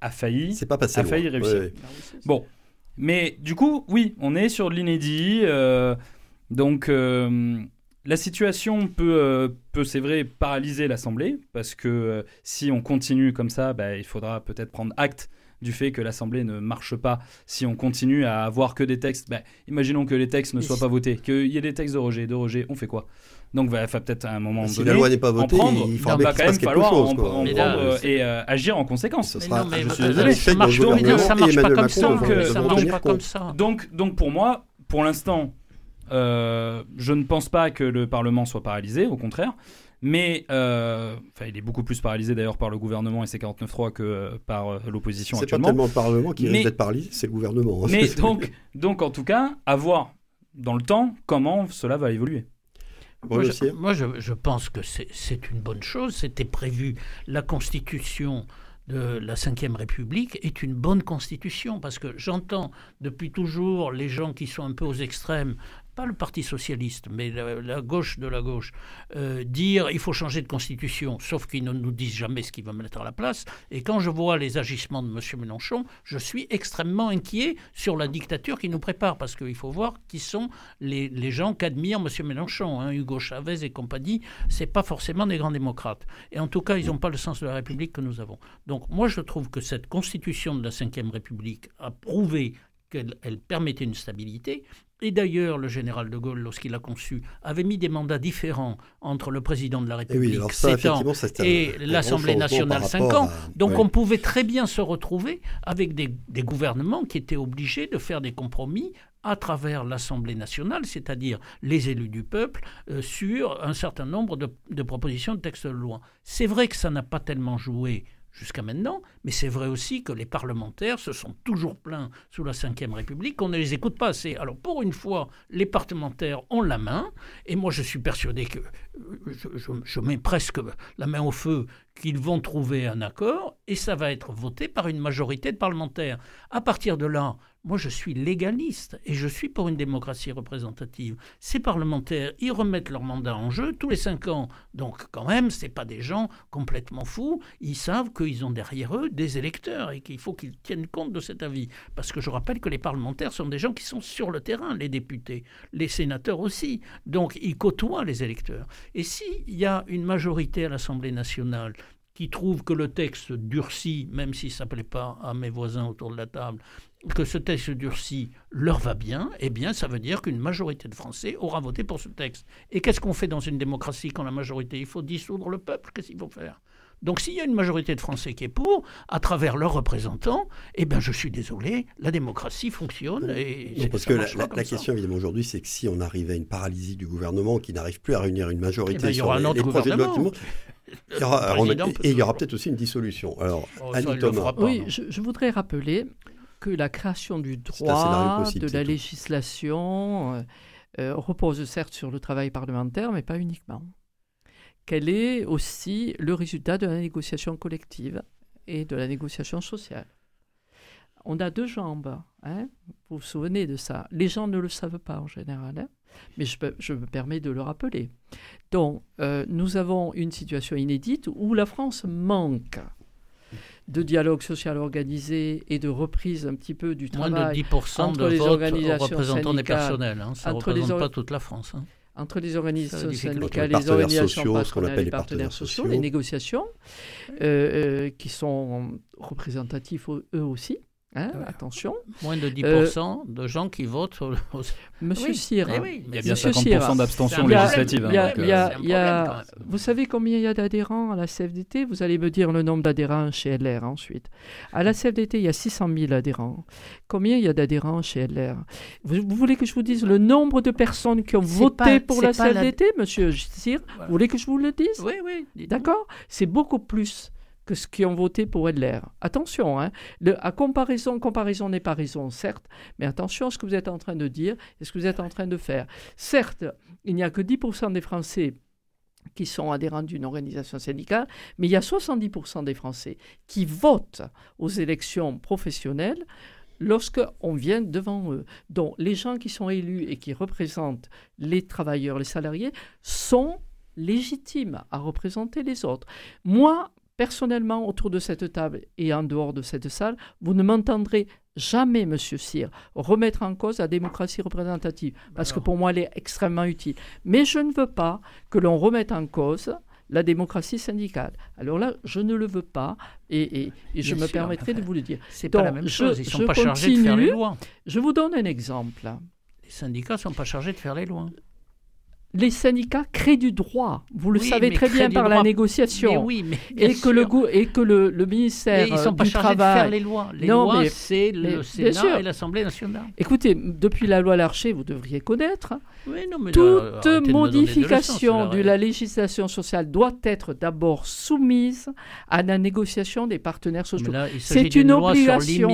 a failli, c'est pas passé a failli réussir. Bon, mais du coup, oui, on est sur l'inédit. Euh, donc, euh, la situation peut, euh, peut c'est vrai, paralyser l'Assemblée, parce que si on continue comme ça, bah, il faudra peut-être prendre acte du fait que l'Assemblée ne marche pas. Si on continue à avoir que des textes, bah, imaginons que les textes ne soient pas votés, qu'il y ait des textes de rejet, de rejet, on fait quoi? Donc, il va peut-être à un moment si donné. la loi n'est pas votée, il va quand même falloir chose, en, prendre euh, et euh, agir en conséquence. Ce sera, non, mais je suis désolé. Ça marche, donc, ça marche pas comme ça. Ça marche pas comme ça. Donc, donc pour moi, pour l'instant, euh, je ne pense pas que le Parlement soit paralysé, au contraire. Mais euh, il est beaucoup plus paralysé d'ailleurs par le gouvernement et ses 49.3 que euh, par l'opposition actuellement. C'est pas tellement le Parlement qui risque d'être paralysé, c'est le gouvernement. Hein. Mais donc, donc, en tout cas, à voir dans le temps comment cela va évoluer. Moi, je, moi je, pense que c'est une bonne chose. C'était prévu. La Constitution de la Ve République est une bonne constitution parce que j'entends depuis toujours les gens qui sont un peu aux extrêmes pas le Parti socialiste, mais la, gauche de la gauche, euh, dire il faut changer de constitution, sauf qu'ils ne nous disent jamais ce qu'ils vont mettre à la place. Et quand je vois les agissements de M. Mélenchon, je suis extrêmement inquiet sur la dictature qui nous prépare, parce qu'il faut voir qui sont les, les gens qu'admire M. Mélenchon. Hein, Hugo Chavez et compagnie, c'est pas forcément des grands démocrates. Et en tout cas, ils n'ont pas le sens de la République que nous avons. Donc moi, je trouve que cette constitution de la Ve République a prouvé qu'elle permettait une stabilité, et d'ailleurs, le général de Gaulle, lorsqu'il a conçu, avait mis des mandats différents entre le président de la eh République, et, 7 ans, et l'Assemblée nationale, 5 ans. Donc on pouvait très bien se retrouver avec des, gouvernements qui étaient obligés de faire des compromis à travers l'Assemblée nationale, c'est-à-dire les élus du peuple, euh, sur un certain nombre de, de propositions de textes de loi. C'est vrai que ça n'a pas tellement joué jusqu'à maintenant, mais c'est vrai aussi que les parlementaires se sont toujours plaints sous la Ve République qu'on ne les écoute pas assez. Alors pour une fois, les parlementaires ont la main, et moi je suis persuadé que, je, je mets presque la main au feu, qu'ils vont trouver un accord, et ça va être voté par une majorité de parlementaires. À partir de là, moi, je suis légaliste et je suis pour une démocratie représentative. Ces parlementaires, ils remettent leur mandat en jeu tous les cinq ans. Donc, quand même, ce pas des gens complètement fous. Ils savent qu'ils ont derrière eux des électeurs et qu'il faut qu'ils tiennent compte de cet avis. Parce que je rappelle que les parlementaires sont des gens qui sont sur le terrain, les députés, les sénateurs aussi. Donc, ils côtoient les électeurs. Et s'il y a une majorité à l'Assemblée nationale qui trouve que le texte durci, même s'il ne s'appelait pas à mes voisins autour de la table, que ce texte durci leur va bien, eh bien, ça veut dire qu'une majorité de Français aura voté pour ce texte. Et qu'est-ce qu'on fait dans une démocratie quand la majorité Il faut dissoudre le peuple? Qu'est-ce qu'il faut faire? Donc s'il y a une majorité de Français qui est pour, à travers leurs représentants, eh bien je suis désolé, la démocratie fonctionne. Et parce que la, question évidemment aujourd'hui, c'est que si on arrivait à une paralysie du gouvernement qui n'arrive plus à réunir une majorité eh ben, sur les, projets de loi, il y aura, et il y aura peut-être aussi une dissolution. Alors, oh, Annie Thomas. Oui, je, voudrais rappeler que la création du droit, de la législation, euh, euh, repose certes sur le travail parlementaire, mais pas uniquement. Qu'elle est aussi le résultat de la négociation collective. et de la négociation sociale. On a deux jambes. Hein vous vous souvenez de ça Les gens ne le savent pas en général, hein mais je, je, me permets de le rappeler. Donc, euh, nous avons une situation inédite où la France manque de dialogue social organisé et de reprise un petit peu du travail Moins de 10% entre de les organisations représentants des personnels. Hein, ça ne représente pas toute la France. Hein. Entre les organisations syndicales, les, les organisations sociaux, patronales, les partenaires, sociaux, sociaux, les négociations, euh, euh, qui sont représentatifs eux aussi. Hein, attention. Moins de 10% euh, de gens qui votent. Monsieur Cyr, il y a bien 50% d'abstention législative. vous savez combien il y a d'adhérents à la CFDT Vous allez me dire le nombre d'adhérents chez LR ensuite. À la CFDT, il y a 600 000 adhérents. Combien il y a d'adhérents chez LR vous, voulez que je vous dise le nombre de personnes qui ont voté pour la CFDT, monsieur Cyr Vous voulez que je vous le dise? Oui, oui. D'accord? C'est beaucoup plus que ceux qui ont voté pour LR. Attention, hein, à comparaison, comparaison n'est pas raison, certes, mais attention à ce que vous êtes en train de dire et ce que vous êtes en train de faire. Certes, il n'y a que 10% des Français qui sont adhérents d'une organisation syndicale, mais il y a 70% des Français qui votent aux élections professionnelles lorsqu'on vient devant eux. Donc les gens qui sont élus et qui représentent les travailleurs, les salariés, sont légitimes à représenter les autres. Moi, personnellement, autour de cette table et en dehors de cette salle, vous ne m'entendrez jamais, monsieur Cyr, remettre en cause la démocratie représentative, parce que pour moi, elle est extrêmement utile. Mais je ne veux pas que l'on remette en cause la démocratie syndicale. Alors là, je ne le veux pas et, je me permettrai de vous le dire. C'est pas la même chose, ils ne sont pas chargés de faire les lois. Je vous donne un exemple. Les syndicats ne sont pas chargés de faire les lois les syndicats créent du droit. Vous le savez très bien par la négociation. oui, mais et, que le et que le, ministère ils sont pas du Travail. De faire les lois. Les lois, c'est le Sénat et l'Assemblée nationale. Écoutez, depuis la loi Larcher, vous devriez connaître. toute modification de, la législation sociale doit être d'abord soumise à la négociation des partenaires sociaux. C'est une obligation.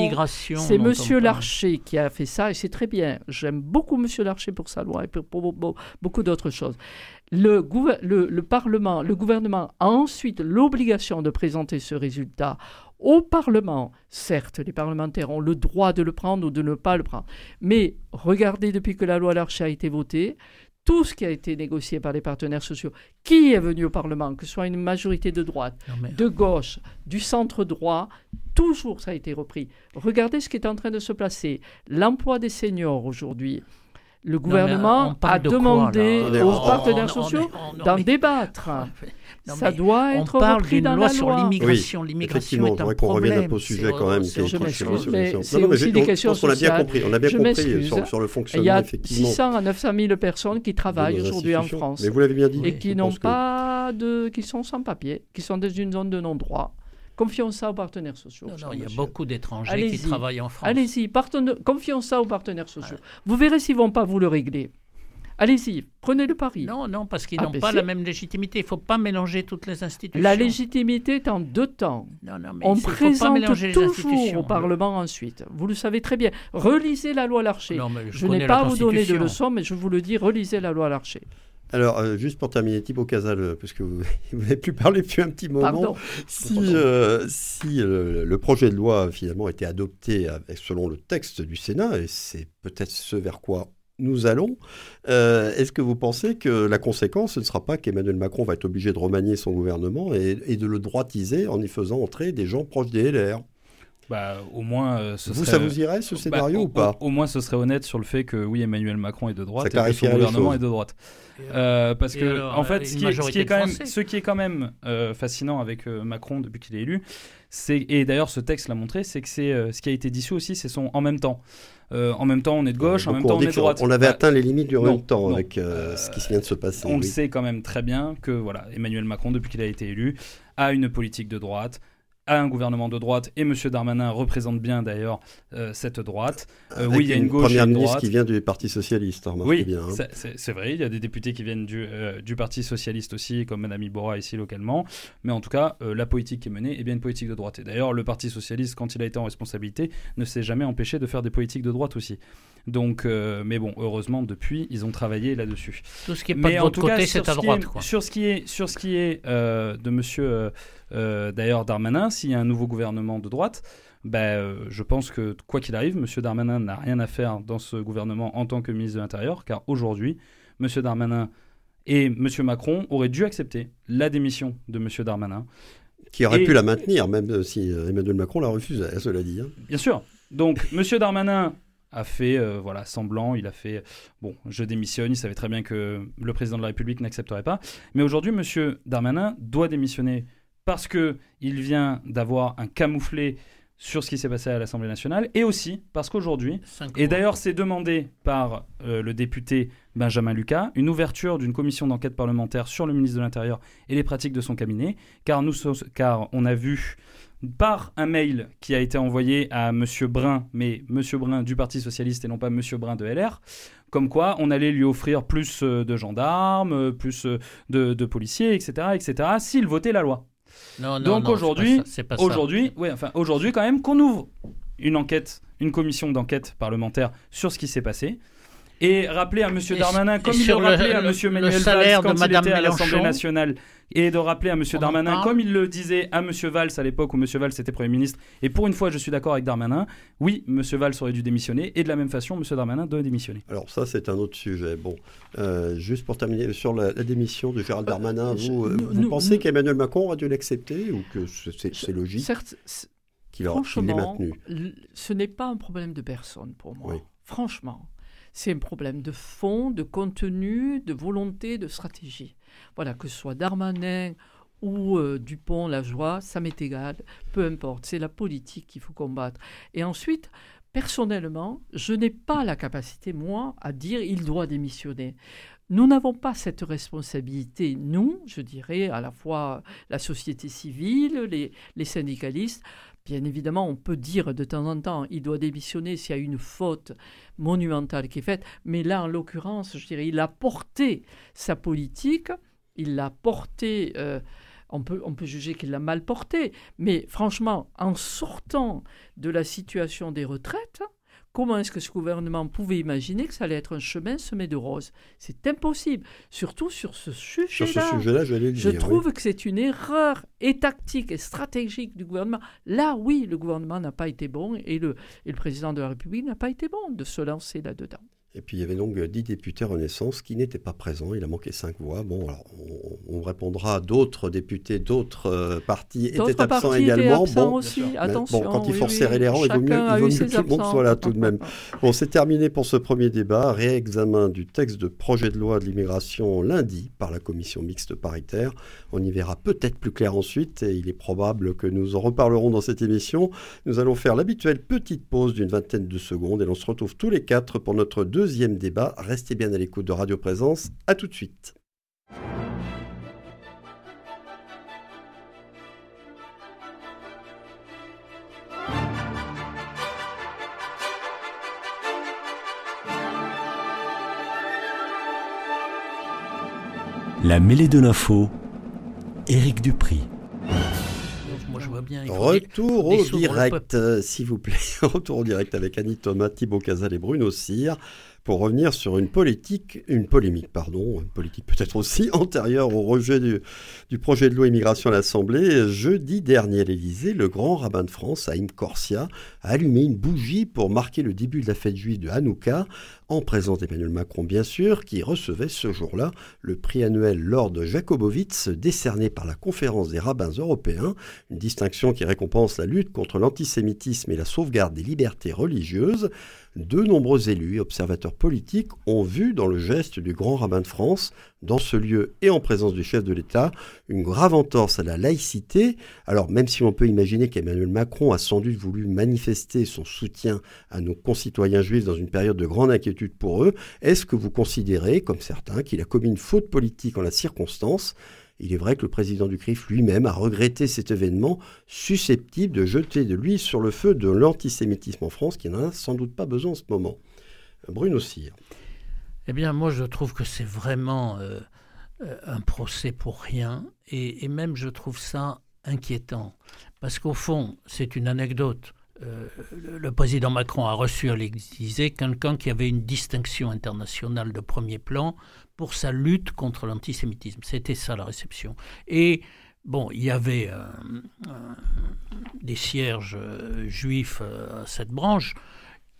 C'est Monsieur Larcher qui a fait ça et c'est très bien. J'aime beaucoup Monsieur Larcher pour sa loi et pour beaucoup d'autres chose. Le, le, Parlement, le gouvernement a ensuite l'obligation de présenter ce résultat au Parlement. Certes, les parlementaires ont le droit de le prendre ou de ne pas le prendre. Mais regardez, depuis que la loi Larcher a été votée, tout ce qui a été négocié par les partenaires sociaux, qui est venu au Parlement, que ce soit une majorité de droite, de gauche, du centre droit, toujours ça a été repris. Regardez ce qui est en train de se placer. L'emploi des seniors aujourd'hui, le gouvernement a demandé aux partenaires sociaux d'en débattre. ça doit être on parle repris dans loi la sur l'immigration. l'immigration est un qu'on revienne un peu au sujet quand même. Mais c'est aussi des questions sociales. On a bien compris, on a bien compris sur, sur, le fonctionnement. Il y a 600 à 900 000 personnes qui travaillent aujourd'hui en France. Mais vous l'avez bien dit. Et qui n'ont pas de, qui sont sans papier, qui sont dans une zone de non-droit. Confions ça aux partenaires sociaux. Non, il y a beaucoup d'étrangers qui travaillent en France. Allez-y, confions ça aux partenaires sociaux. Vous verrez s'ils ne vont pas vous le régler. Allez-y, prenez le pari. Non, non, parce qu'ils ah, n'ont pas la même légitimité. Il ne faut pas mélanger toutes les institutions. La légitimité est en deux temps. Non, non, mais On présente toujours au Parlement ensuite. Vous le savez très bien. Relisez la loi Larcher. je, je n'ai pas à vous donner de leçons, mais je vous le dis, relisez la loi Larcher. Alors, euh, juste pour terminer, Thibaut Casal, euh, parce que vous n'avez plus parlé depuis un petit moment, si, euh, si le projet de loi finalement était adopté selon le texte du Sénat, et c'est peut-être ce vers quoi nous allons, est-ce que vous pensez que la conséquence, ce ne sera pas qu'Emmanuel Macron va être obligé de remanier son gouvernement et, et de le droitiser en y faisant entrer des gens proches des LR bah, au moins, euh, ce vous, ça vous irait ce bah, scénario ou pas au, moins, ce serait honnête sur le fait que oui, Emmanuel Macron est de droite et que son gouvernement est de droite. Euh, parce que, en fait, ce qui, est, quand même, ce qui est quand même euh, fascinant avec Macron depuis qu'il est élu, c'est et d'ailleurs ce texte l'a montré, c'est que c'est ce qui a été dissous aussi, c'est son en même temps. en même temps, on est de gauche, en même temps, on, est de droite. On avait bah, atteint les limites du même temps avec ce qui vient de se passer. On le sait quand même très bien que voilà, Emmanuel Macron, depuis qu'il a été élu, a une politique de droite à un gouvernement de droite et M. Darmanin représente bien d'ailleurs euh, cette droite. Euh, oui, il y a une, gauche première une ministre qui vient du Parti socialiste. Hein, oui, hein. c'est vrai. Il y a des députés qui viennent du, euh, du Parti socialiste aussi, comme Mme Ibora ici localement. Mais en tout cas, la politique qui est menée est bien une politique de droite. Et d'ailleurs, le Parti socialiste, quand il a été en responsabilité, ne s'est jamais empêché de faire des politiques de droite aussi. Donc, mais bon, heureusement, depuis, ils ont travaillé là-dessus. Tout ce qui est pas mais de en tout côté, c'est à droite. Sur ce qui est, sur ce qui est de Monsieur, d'ailleurs, Darmanin, s'il y a un nouveau gouvernement de droite, ben, je pense que quoi qu'il arrive, M. Darmanin n'a rien à faire dans ce gouvernement en tant que ministre de l'Intérieur, car aujourd'hui, M. Darmanin et M. Macron auraient dû accepter la démission de M. Darmanin. Qui aurait pu la maintenir, même si Emmanuel Macron l'a refusé, cela dit. Hein. Bien sûr. Donc, M. Darmanin a fait euh, voilà semblant, il a fait bon, je démissionne, il savait très bien que le président de la République n'accepterait pas. Mais aujourd'hui, M. Darmanin doit démissionner parce que il vient d'avoir un camouflé sur ce qui s'est passé à l'Assemblée nationale et aussi parce qu'aujourd'hui, et d'ailleurs c'est demandé par euh, le député Benjamin Lucas, une ouverture d'une commission d'enquête parlementaire sur le ministre de l'Intérieur et les pratiques de son cabinet, car, nous, car on a vu par un mail qui a été envoyé à M. Brun, mais M. Brun du Parti Socialiste et non pas M. Brun de LR, comme quoi on allait lui offrir plus euh, de gendarmes, euh, plus euh, de, policiers, etc., etc., s'il votait la loi. Non, non, Donc aujourd'hui, aujourd'hui, ouais, enfin aujourd'hui quand même qu'on ouvre une enquête, une commission d'enquête parlementaire sur ce qui s'est passé et rappeler à M. Darmanin, comme il le rappelait à M. Manuel Valls quand il était à l'Assemblée nationale, et de rappeler à M. Darmanin, comme il le disait à M. Valls à l'époque où M. Valls était Premier ministre, et pour une fois je suis d'accord avec Darmanin, oui, M. Valls aurait dû démissionner, et de la même façon, M. Darmanin doit démissionner. Alors ça, c'est un autre sujet. Bon, euh, juste pour terminer sur la, démission de Gérald Darmanin, vous, euh, vous pensez qu'Emmanuel Macron aurait dû l'accepter, ou que c'est logique qu'il l'ait maintenu Ce n'est pas un problème de personne pour moi. Franchement c'est un problème de fond, de contenu, de volonté, de stratégie. Voilà, que ce soit Darmanin ou euh, Dupont, la joie, ça m'est égal, peu importe, c'est la politique qu'il faut combattre. Et ensuite, personnellement, je n'ai pas la capacité, moi, à dire il doit démissionner. Nous n'avons pas cette responsabilité, nous, je dirais, à la fois la société civile, les, les syndicalistes, Bien évidemment, on peut dire de temps en temps, il doit démissionner s'il y a une faute monumentale qui est faite, mais là, en l'occurrence, je dirais, il a porté sa politique, il l'a porté, euh, on, peut, on peut juger qu'il l'a mal porté, mais franchement, en sortant de la situation des retraites, Comment est-ce que ce gouvernement pouvait imaginer que ça allait être un chemin semé de roses? C'est impossible, surtout sur ce sujet-là. Sur ce sujet-là, j'allais Je trouve que c'est une erreur et tactique et stratégique du gouvernement. Là, oui, le gouvernement n'a pas été bon et le, et le président de la République n'a pas été bon de se lancer là-dedans. Et puis il y avait donc dix députés Renaissance qui n'étaient pas présents. Il a manqué cinq voix. Bon, alors on, répondra d'autres députés d'autres euh, partis étaient absents également. bon, aussi. Attention, bon, quand il faut serrer les rangs, il vaut mieux, il vaut mieux que tout le monde soit là tout de même. bon, c'est terminé pour ce premier débat. Réexamen du texte de projet de loi de l'immigration lundi par la commission mixte paritaire. On y verra peut-être plus clair ensuite et il est probable que nous en reparlerons dans cette émission. Nous allons faire l'habituelle petite pause d'une vingtaine de secondes et l'on se retrouve tous les quatre pour notre deux deuxième débat. Restez bien à l'écoute de Radio Présence. À tout de suite. La mêlée de l'info, Éric Dupri. Retour au direct, s'il vous plaît. Retour au direct avec Annie Thomas, Thibaut Casal et Bruno Cyr pour revenir sur une politique, une polémique, pardon, une politique peut-être aussi antérieure au rejet du, projet de loi immigration à l'Assemblée. Jeudi dernier à l'Élysée, le grand rabbin de France, Haïm Corsia, a allumé une bougie pour marquer le début de la fête juive de Hanouka, en présence d'Emmanuel Macron bien sûr, qui recevait ce jour-là le prix annuel Lord Jacobowitz, décerné par la Conférence des rabbins européens, une distinction qui récompense la lutte contre l'antisémitisme et la sauvegarde des libertés religieuses. De nombreux élus et observateurs politiques ont vu dans le geste du grand rabbin de France, dans ce lieu et en présence du chef de l'État, une grave entorse à la laïcité. Alors même si on peut imaginer qu'Emmanuel Macron a sans doute voulu manifester son soutien à nos concitoyens juifs dans une période de grande inquiétude pour eux, est-ce que vous considérez, comme certains, qu'il a commis une faute politique en la circonstance? Il est vrai que le président du CRIF lui-même a regretté cet événement susceptible de jeter de l'huile sur le feu de l'antisémitisme en France, qui n'en a sans doute pas besoin en ce moment. Bruno Cyr. Eh bien, moi, je trouve que c'est vraiment euh, euh, un procès pour rien, et, même je trouve ça inquiétant, parce qu'au fond, c'est une anecdote. Euh, le président Macron a reçu à l'Élysée quelqu'un qui avait une distinction internationale de premier plan pour sa lutte contre l'antisémitisme. C'était ça la réception. Et bon, il y avait des cierges juifs à cette branche.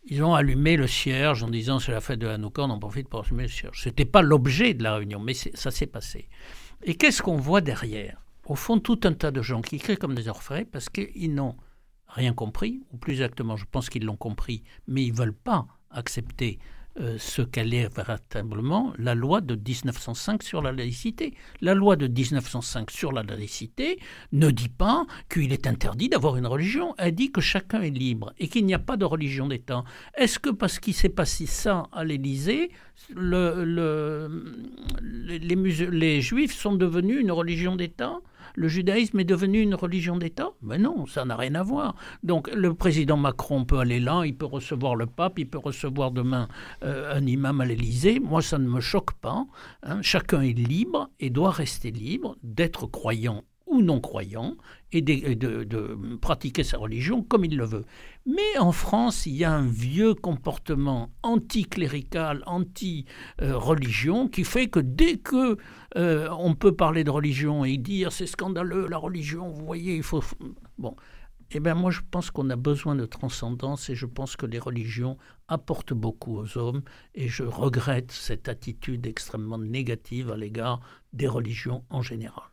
Ils ont allumé le cierge en disant c'est la fête de Hanouka, on en profite pour allumer le cierge. Ce n'était pas l'objet de la réunion, mais ça s'est passé. Et qu'est-ce qu'on voit derrière? Au fond, tout un tas de gens qui crient comme des orfraies parce qu'ils n'ont rien compris, ou plus exactement, je pense qu'ils l'ont compris, mais ils ne veulent pas accepter ce qu'elle est véritablement la loi de 1905 sur la laïcité. La loi de 1905 sur la laïcité ne dit pas qu'il est interdit d'avoir une religion, elle dit que chacun est libre et qu'il n'y a pas de religion d'État. Est-ce que parce qu'il s'est passé ça à l'Élysée, le, les, les juifs sont devenus une religion d'État? Le judaïsme est devenu une religion d'État Mais non, ça n'a rien à voir. Donc le président Macron peut aller là, il peut recevoir le pape, il peut recevoir demain euh, un imam à l'Élysée. Moi, ça ne me choque pas. Hein. Chacun est libre et doit rester libre d'être croyant ou non-croyant et, de, pratiquer sa religion comme il le veut. Mais en France, il y a un vieux comportement anticlérical, anti-religion, qui fait que dès que euh, on peut parler de religion et dire c'est scandaleux la religion, vous voyez, il faut... Bon, eh bien moi je pense qu'on a besoin de transcendance et je pense que les religions apportent beaucoup aux hommes et je regrette cette attitude extrêmement négative à l'égard des religions en général.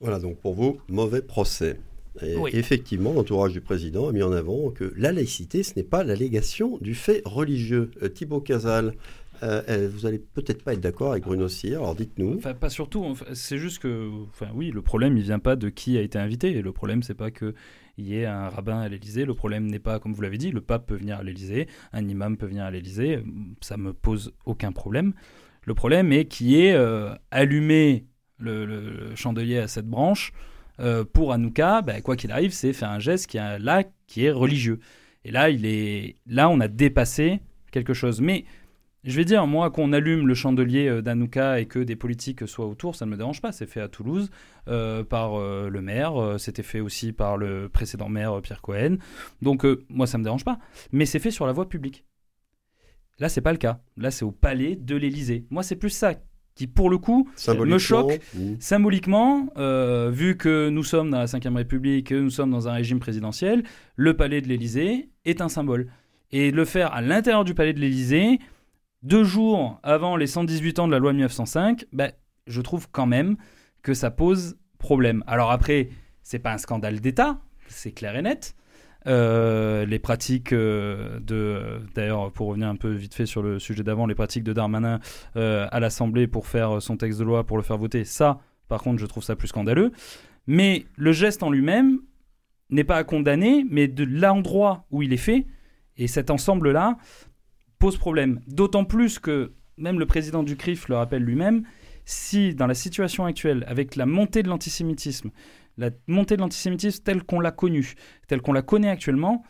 Voilà, donc pour vous, mauvais procès. Et Effectivement, l'entourage du président a mis en avant que la laïcité, ce n'est pas l'allégation du fait religieux. Euh, Thibaut Casal, euh, euh, vous allez peut-être pas être d'accord avec Bruno Cyr, alors dites-nous. Enfin, pas surtout, c'est juste que, enfin oui, le problème, il vient pas de qui a été invité. Le problème, c'est pas qu'il y ait un rabbin à l'Élysée. Le problème n'est pas, comme vous l'avez dit, le pape peut venir à l'Élysée, un imam peut venir à l'Élysée. Ça me pose aucun problème. Le problème est qu'il y ait allumé le, chandelier à cette branche, euh, pour Hanouka, bah, quoi qu'il arrive, c'est faire un geste qui est là, qui est religieux. Et là, il est, là, on a dépassé quelque chose. Mais je vais dire, moi, qu'on allume le chandelier euh, d'Hanouka et que des politiques soient autour, ça ne me dérange pas. C'est fait à Toulouse euh, par le maire, c'était fait aussi par le précédent maire Pierre Cohen. Donc, moi, ça ne me dérange pas. Mais c'est fait sur la voie publique. Là, c'est pas le cas. Là, c'est au palais de l'Élysée. Moi, c'est plus ça qui pour le coup me choque symboliquement, euh, vu que nous sommes dans la Ve République, que nous sommes dans un régime présidentiel, le palais de l'Élysée est un symbole. Et le faire à l'intérieur du palais de l'Élysée, deux jours avant les 118 ans de la loi 1905, ben, je trouve quand même que ça pose problème. Alors après, c'est pas un scandale d'État, c'est clair et net. Euh, les pratiques euh, de, d'ailleurs, pour revenir un peu vite fait sur le sujet d'avant, les pratiques de Darmanin euh, à l'Assemblée pour faire son texte de loi, pour le faire voter, ça, par contre, je trouve ça plus scandaleux. Mais le geste en lui-même n'est pas à condamner, mais de l'endroit où il est fait, et cet ensemble-là pose problème. D'autant plus que même le président du CRIF le rappelle lui-même, si dans la situation actuelle, avec la montée de l'antisémitisme, la montée de l'antisémitisme telle qu'on l'a connue, telle qu'on la connaît actuellement,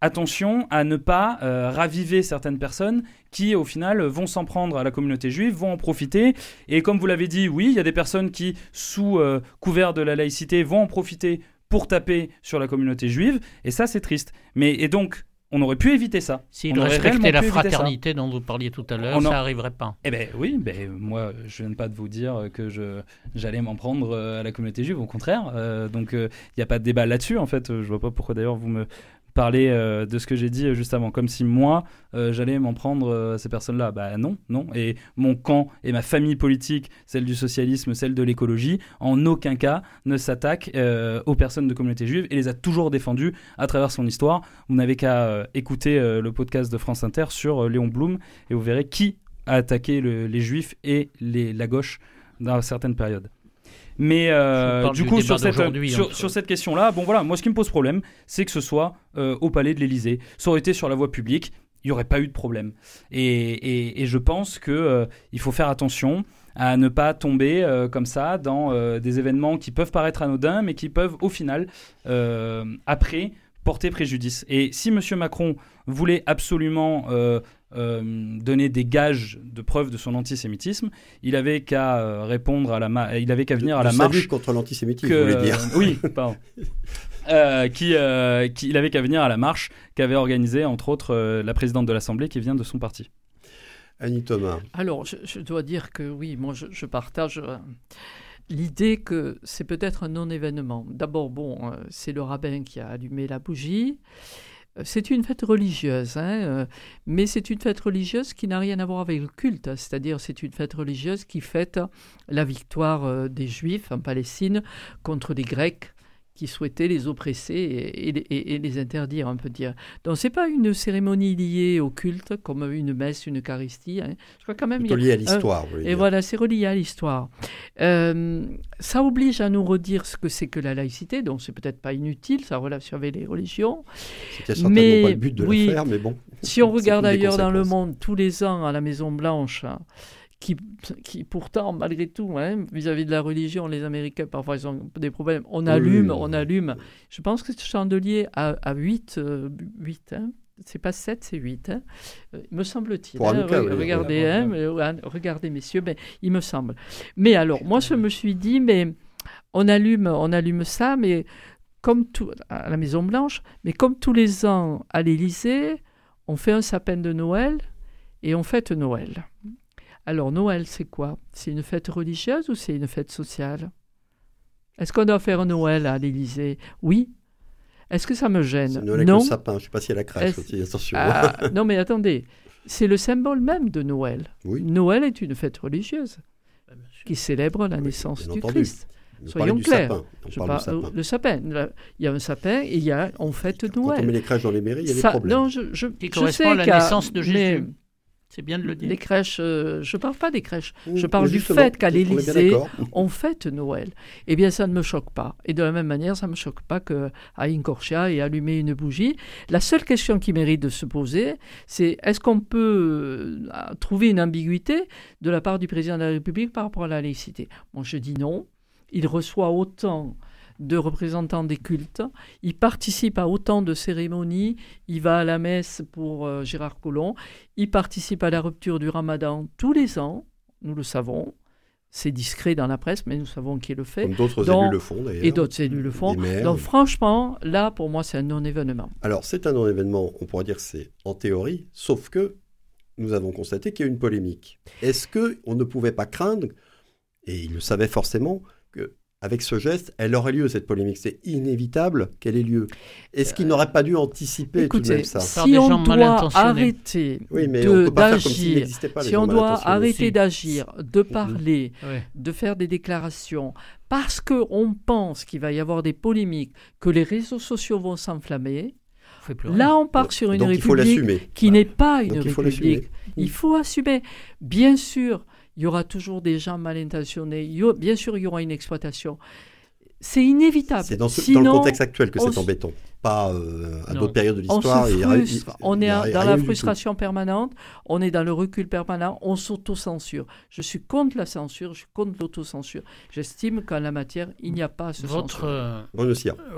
attention à ne pas euh, raviver certaines personnes qui, au final, vont s'en prendre à la communauté juive, vont en profiter. Et comme vous l'avez dit, oui, il y a des personnes qui, sous euh, couvert de la laïcité, vont en profiter pour taper sur la communauté juive. Et ça, c'est triste. Mais, et donc, on aurait pu éviter ça. S'il respectait la fraternité dont vous parliez tout à l'heure, ça n'arriverait pas. Eh bien oui, ben, moi je ne viens pas de vous dire que je, j'allais m'en prendre euh, à la communauté juive, au contraire. Euh, donc il n'y a pas de débat là-dessus en fait. Je vois pas pourquoi d'ailleurs vous me parler euh, de ce que j'ai dit euh, juste avant, comme si moi, euh, j'allais m'en prendre à ces personnes-là. Bah non, non. Et mon camp et ma famille politique, celle du socialisme, celle de l'écologie, en aucun cas ne s'attaque aux personnes de communauté juive et les a toujours défendues à travers son histoire. Vous n'avez qu'à écouter le podcast de France Inter sur Léon Blum et vous verrez qui a attaqué les juifs et la gauche dans certaines périodes. Mais euh, du coup, sur cette, sur, cette question-là, bon voilà, moi ce qui me pose problème, c'est que ce soit euh, au palais de l'Élysée. Ça aurait été sur la voie publique, il n'y aurait pas eu de problème. Et, et, je pense qu'il euh, faut faire attention à ne pas tomber comme ça dans des événements qui peuvent paraître anodins, mais qui peuvent au final, après, porter préjudice. Et si M. Macron voulait absolument euh, donner des gages de preuve de son antisémitisme, il avait qu'à euh, répondre à la il avait qu'à venir à la marche contre l'antisémitisme, vous voulez dire Oui, pardon. Euh, qui, il avait qu'à venir à la marche qu'avait organisée entre autres la présidente de l'Assemblée qui vient de son parti. Annie Thomas. Alors, je, dois dire que oui, moi, je, partage euh, l'idée que c'est peut-être un non-événement. D'abord, bon, euh, c'est le rabbin qui a allumé la bougie. Euh, c'est une fête religieuse, hein, mais c'est une fête religieuse qui n'a rien à voir avec le culte, c'est-à-dire c'est une fête religieuse qui fête la victoire des Juifs en Palestine contre les Grecs qui souhaitaient les oppresser et, les interdire, on peut dire. Donc c'est pas une cérémonie liée au culte comme une messe, une Eucharistie. Hein. Je crois quand même. C'est lié à l'histoire. et voilà, c'est relié à l'histoire. Euh, ça oblige à nous redire ce que c'est que la laïcité, donc c'est peut-être pas inutile, ça relation avec les religions. C'était certainement mais, pas le but de oui, mais bon. Si on regarde ailleurs dans le monde, tous les ans à la Maison Blanche. Hein, qui, qui pourtant, malgré tout, hein, vis-à-vis de la religion, les Américains, parfois, ils ont des problèmes. On allume, on allume. Je pense que ce chandelier a, a 8, 8 hein. c'est pas 7, c'est 8, hein. Euh, me semble-t-il. Hein. regardez, hein, regardez, messieurs, mais il me semble. Mais alors, moi, je me suis dit, mais on allume, on allume ça, mais comme tout, à la Maison Blanche, mais comme tous les ans à l'Élysée, on fait un sapin de Noël et on fête Noël. Alors Noël, c'est quoi? C'est une fête religieuse ou c'est une fête sociale? Est-ce qu'on doit faire Noël à l'Élysée? Oui. Est-ce que ça me gêne? Noël non. Avec le sapin, je ne sais pas si elle a crache aussi, attention. Ah, non mais attendez, c'est le symbole même de Noël. Oui. Noël est une fête religieuse qui célèbre la naissance du Christ. Soyons clairs. Je parle Le sapin. Il y a un sapin et il y a, on fête Noël. Quand on met les crèches dans les mairies, il y a des problèmes. Non, je, je, qui correspond à la naissance de Jésus. C'est bien de le dire. Les crèches, euh, je ne parle pas des crèches, je parle du fait qu'à l'Élysée, on, fête Noël. Eh bien, ça ne me choque pas. Et de la même manière, ça ne me choque pas qu'à Incorcia et allumer une bougie. La seule question qui mérite de se poser, c'est est-ce qu'on peut euh, trouver une ambiguïté de la part du président de la République par rapport à la laïcité? Moi, je dis non. Il reçoit autant de représentants des cultes. Il participe à autant de cérémonies. Il va à la messe pour euh, Gérard Collomb. Il participe à la rupture du ramadan tous les ans. Nous le savons. C'est discret dans la presse, mais nous savons qui le fait. Comme d'autres élus le font d'ailleurs. Et d'autres élus le font. Donc franchement, là, pour moi, c'est un non-événement. Alors c'est un non-événement, on pourrait dire c'est en théorie, sauf que nous avons constaté qu'il y a une polémique. Est-ce qu'on ne pouvait pas craindre, et il le savait forcément, que avec ce geste, elle aurait lieu, cette polémique. C'est inévitable qu'elle ait lieu. Est-ce qu'il n'aurait pas dû anticiper tout de même ça Si on doit arrêter d'agir, si on doit arrêter d'agir, de parler, de faire des déclarations, parce qu'on pense qu'il va y avoir des polémiques, que les réseaux sociaux vont s'enflammer, Là, on part sur une république qui n'est pas une république. Il faut assumer. Bien sûr, il y aura toujours des gens mal intentionnés, bien sûr, il y aura une exploitation. C'est inévitable. C'est dans, le contexte actuel que c'est embêtant, pas euh, à d'autres périodes de l'histoire. On, est dans la frustration permanente, on est dans le recul permanent, on s'auto-censure. Je suis contre la censure, je suis contre l'autocensure. J'estime qu'en la matière, il n'y a pas ce votre, euh,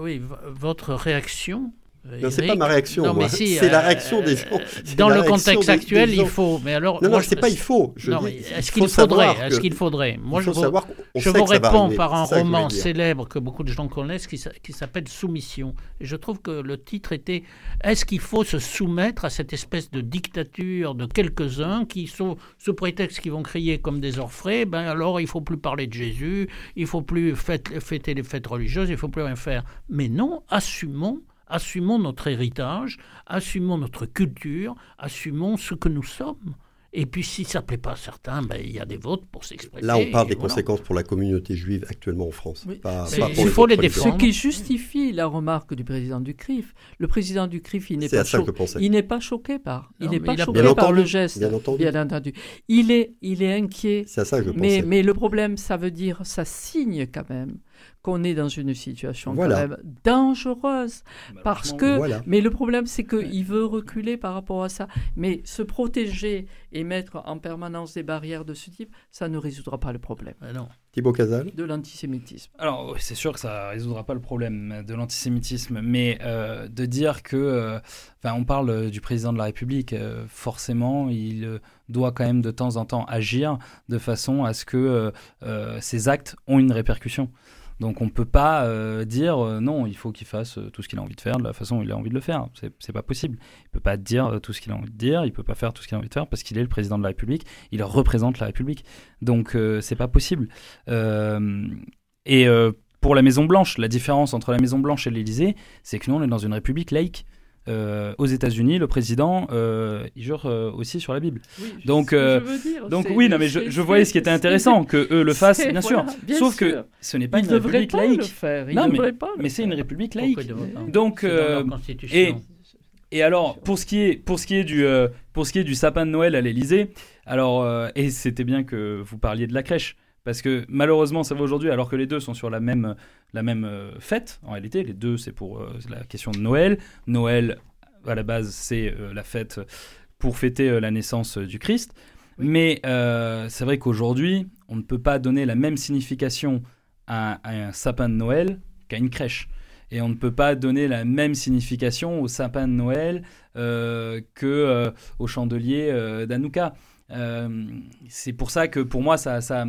oui, votre réaction non, c'est pas ma réaction. moi. c'est la réaction des gens. Dans le contexte actuel, il faut. Mais alors, non, non, c'est pas il faut. Est-ce qu'il faudrait Est-ce qu'il faudrait? Moi, je vous, je vous réponds par un roman célèbre que beaucoup de gens connaissent qui, qui s'appelle Soumission. Et je trouve que le titre était Est-ce qu'il faut se soumettre à cette espèce de dictature de quelques-uns qui sont sous prétexte qu'ils vont crier comme des orfraies Ben alors, il faut plus parler de Jésus, il faut plus fêter les fêtes religieuses, il faut plus rien faire. Mais non, assumons assumons notre héritage, assumons notre culture, assumons ce que nous sommes. Et puis, si ça ne plaît pas à certains, ben, il y a des votes pour s'exprimer. Là, on parle des conséquences pour la communauté juive actuellement en France. il faut les défendre. Ce qui justifie la remarque du président du CRIF. Le président du CRIF, il n'est pas, il pas choqué par, il n'est pas choqué par le geste. Bien entendu. bien entendu. Il est, il est inquiet. C'est à ça que je mais, mais le problème, ça veut dire, ça signe quand même qu'on est dans une situation quand même dangereuse. Parce que, mais le problème, c'est qu'il veut reculer par rapport à ça. Mais se protéger et mettre en permanence des barrières de ce type, ça ne résoudra pas le problème. non. Thibaut Casal De l'antisémitisme. Alors, c'est sûr que ça ne résoudra pas le problème de l'antisémitisme, mais euh, de dire que. Euh, enfin, on parle du président de la République, euh, forcément, il doit quand même de temps en temps agir de façon à ce que ses actes ont une répercussion. Donc on ne peut pas euh, dire euh, non, il faut qu'il fasse tout ce qu'il a envie de faire de la façon dont il a envie de le faire. C'est, c'est pas possible. Il peut pas dire tout ce qu'il a envie de dire, il peut pas faire tout ce qu'il a envie de faire parce qu'il est le président de la République, il représente la République. Donc c'est pas possible. et pour la Maison Blanche, la différence entre la Maison Blanche et l'Élysée, c'est que nous on est dans une République laïque. Euh, aux États-Unis, le président, euh, il jure euh, aussi sur la Bible. donc, donc oui, non, mais je, voyais ce qui était intéressant que eux le fassent, bien sûr. Sauf que ce n'est pas une république laïque. non, mais, mais c'est une république laïque. Donc, et et alors pour ce qui est pour ce qui est du pour ce qui est du sapin de Noël à l'Élysée, alors et c'était bien que vous parliez de la crèche. Parce que malheureusement, ça va aujourd'hui, alors que les deux sont sur la même, la même euh, fête. En réalité, les deux, c'est pour euh, la question de Noël. Noël, à la base, c'est euh, la fête pour fêter la naissance du Christ. Mais c'est vrai qu'aujourd'hui, on ne peut pas donner la même signification à, un sapin de Noël qu'à une crèche. Et on ne peut pas donner la même signification au sapin de Noël que au chandelier d'Anouka. c'est pour ça que pour moi, ça, ça,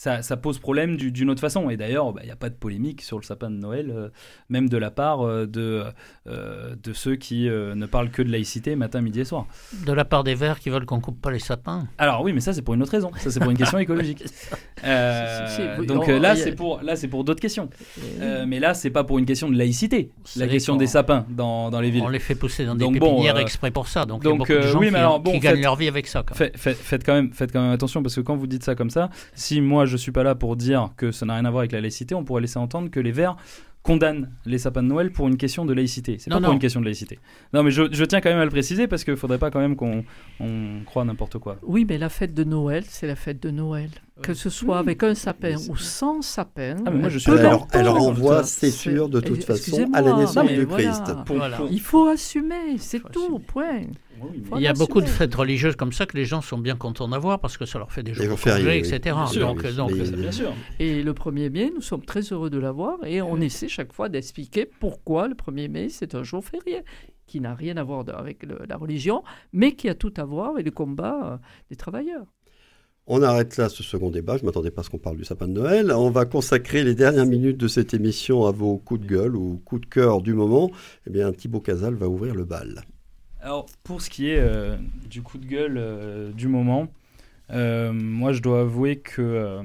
ça, pose problème d'une autre façon. Et d'ailleurs, bah, il n'y a pas de polémique sur le sapin de Noël, euh, même de la part euh, de, euh, de ceux qui ne parlent que de laïcité matin, midi et soir. De la part des Verts qui veulent qu'on coupe pas les sapins Alors oui, mais ça c'est pour une autre raison. Ça c'est pour une question écologique. donc là c'est pour là c'est pour d'autres questions. mais là c'est pas pour une question de laïcité. La question des sapins dans, dans, les villes. On les fait pousser dans des pépinières exprès pour ça. Donc, il y a beaucoup de gens oui, qui, qui gagnent leur vie avec ça. Quand même. faites, quand même, faites quand même attention parce que quand vous dites ça comme ça, si moi je suis pas là pour dire que ça n'a rien à voir avec la laïcité. On pourrait laisser entendre que les Verts condamnent les sapins de Noël pour une question de laïcité. C'est pas pour une question de laïcité. Non, mais je, tiens quand même à le préciser parce qu'il faudrait pas quand même qu'on on croit n'importe quoi. Oui, mais la fête de Noël, c'est la fête de Noël. Que ce soit avec un sapin ou sans sapin. Ah, moi, je suis elle, elle renvoie, c'est sûr, de toute façon, à la naissance du Christ. Il faut assumer, c'est tout, point. Il y a beaucoup de fêtes religieuses comme ça que les gens sont bien contents d'avoir parce que ça leur fait des jours de congé, etc. donc, donc, bien sûr. Et le 1er mai, nous sommes très heureux de l'avoir et on essaie chaque fois d'expliquer pourquoi le 1er mai, c'est un jour férié qui n'a rien à voir avec la religion, mais qui a tout à voir avec le combat euh, des travailleurs. On arrête là ce second débat. Je ne m'attendais pas à ce qu'on parle du sapin de Noël. On va consacrer les dernières minutes de cette émission à vos coups de gueule ou coups de cœur du moment. Eh bien, Thibaut Casal va ouvrir le bal. Alors, pour ce qui est euh, du coup de gueule euh, du moment, euh, moi, je dois avouer que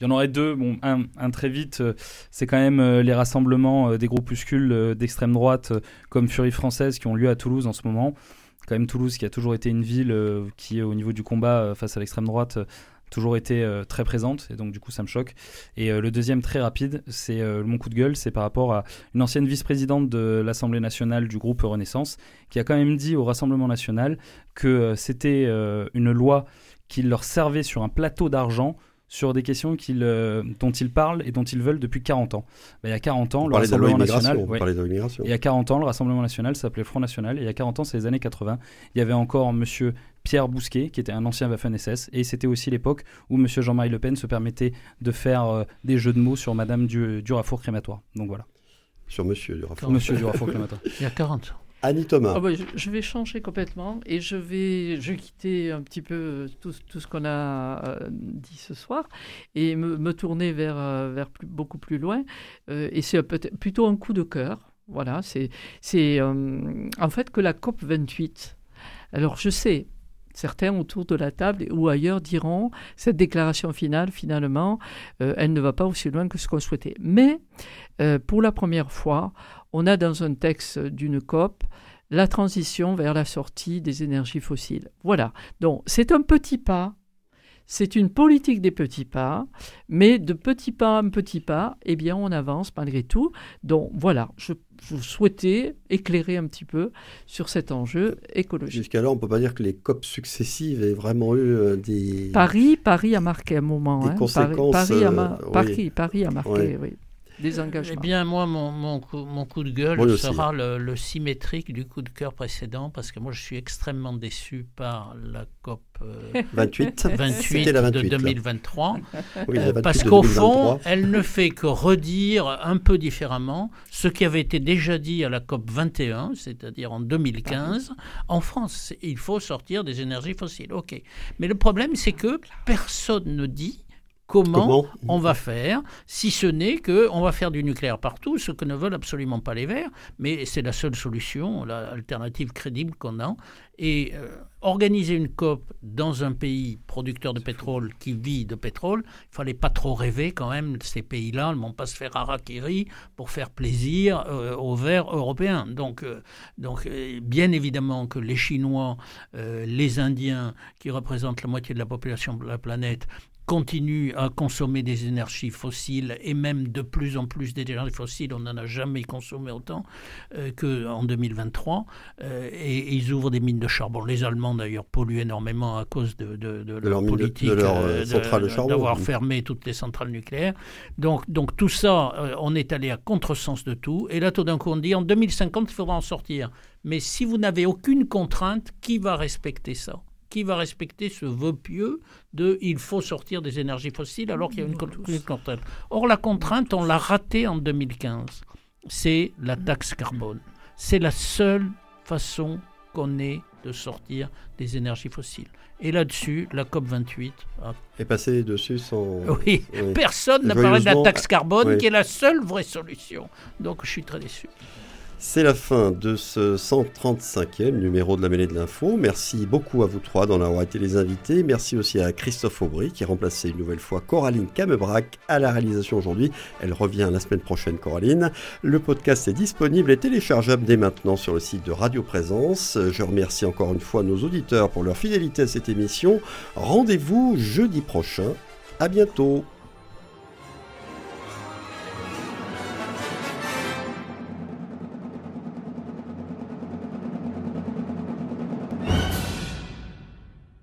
il y en aurait deux. Bon, un, très vite, c'est quand même les rassemblements des groupuscules d'extrême droite comme Furie française qui ont lieu à Toulouse en ce moment. Quand même Toulouse qui a toujours été une ville qui, au niveau du combat face à l'extrême droite, toujours été euh, très présente et donc du coup ça me choque. Et euh, le deuxième très rapide, c'est euh, mon coup de gueule, c'est par rapport à une ancienne vice-présidente de l'Assemblée nationale du groupe Renaissance qui a quand même dit au Rassemblement national que c'était une loi qui leur servait sur un plateau d'argent sur des questions dont ils parlent et dont ils veulent depuis 40 ans. Bah, il y a 40 ans, le Rassemblement national. il y a 40 ans, le Rassemblement national s'appelait Front National. Et il y a 40 ans, c'est les années 80. Il y avait encore Monsieur Pierre Bousquet, qui était un ancien Waffen-SS. Et c'était aussi l'époque où Monsieur Jean-Marie Le Pen se permettait de faire euh, des jeux de mots sur Madame Durafour crématoire. Donc voilà. Sur Monsieur Durafour. Monsieur Durafour crématoire. Il y a 40 ans. Annie Thomas. Ah bah, je, vais changer complètement et je vais, je quitter un petit peu euh, tout, ce qu'on a euh, dit ce soir et me, tourner vers, euh, vers beaucoup plus loin. et c'est plutôt un coup de cœur. Voilà, c'est, c'est en fait que la COP 28. Alors je sais, certains autour de la table ou ailleurs diront cette déclaration finale, finalement, elle ne va pas aussi loin que ce qu'on souhaitait. Mais pour la première fois, on a dans un texte d'une COP la transition vers la sortie des énergies fossiles. Voilà. Donc c'est un petit pas, c'est une politique des petits pas, mais de petit pas en petit pas, eh bien on avance malgré tout. Donc voilà, je, souhaitais éclairer un petit peu sur cet enjeu écologique. Jusqu'alors, on ne peut pas dire que les COP successives aient vraiment eu euh, des... Paris, Paris a marqué un moment. Des hein. conséquences. Paris, a, Paris, Paris, a marqué, oui des engagements. Eh bien, moi, mon, mon, coup, mon coup de gueule sera le, symétrique du coup de cœur précédent, parce que moi, je suis extrêmement déçu par la COP 28, 28 de 2023, euh, parce qu'au fond, elle ne fait que redire un peu différemment ce qui avait été déjà dit à la COP 21, c'est-à-dire en 2015. En France, il faut sortir des énergies fossiles. OK. Mais le problème, c'est que personne ne dit Comment, on va faire, si ce n'est qu'on va faire du nucléaire partout, ce que ne veulent absolument pas les Verts, mais c'est la seule solution, l'alternative crédible qu'on a. Et euh, organiser une COP dans un pays producteur de pétrole qui vit de pétrole, il fallait pas trop rêver quand même, ces pays-là ne vont pas se faire harakiri pour faire plaisir euh, aux Verts européens. Donc, euh, donc bien évidemment que les Chinois, les Indiens, qui représentent la moitié de la population de la planète, continue à consommer des énergies fossiles et même de plus en plus d'énergies fossiles, on n'en a jamais consommé autant euh, qu'en 2023, euh, et, ils ouvrent des mines de charbon. Les Allemands d'ailleurs polluent énormément à cause de, leur, politique euh, d'avoir fermé toutes les centrales nucléaires. Donc, donc tout ça, on est allé à contresens de tout, et là tout d'un coup on dit en 2050 il faudra en sortir. Mais si vous n'avez aucune contrainte, qui va respecter ça? Qui va respecter ce vœu pieux de il faut sortir des énergies fossiles alors qu'il y a une, contrainte Or, la contrainte, on l'a ratée en 2015. C'est la taxe carbone. C'est la seule façon qu'on ait de sortir des énergies fossiles. Et là-dessus, la COP28 est passée dessus sans. Oui, personne n'a parlé de la taxe carbone, qui est la seule vraie solution. Donc je suis très déçu. C'est la fin de ce 135e numéro de la mêlée de l'info. Merci beaucoup à vous trois d'en avoir été les invités. Merci aussi à Christophe Aubry qui a remplacé une nouvelle fois Coraline Camebrac à la réalisation aujourd'hui. Elle revient la semaine prochaine, Coraline. Le podcast est disponible et téléchargeable dès maintenant sur le site de Radio Présence. Je remercie encore une fois nos auditeurs pour leur fidélité à cette émission. Rendez-vous jeudi prochain. À bientôt.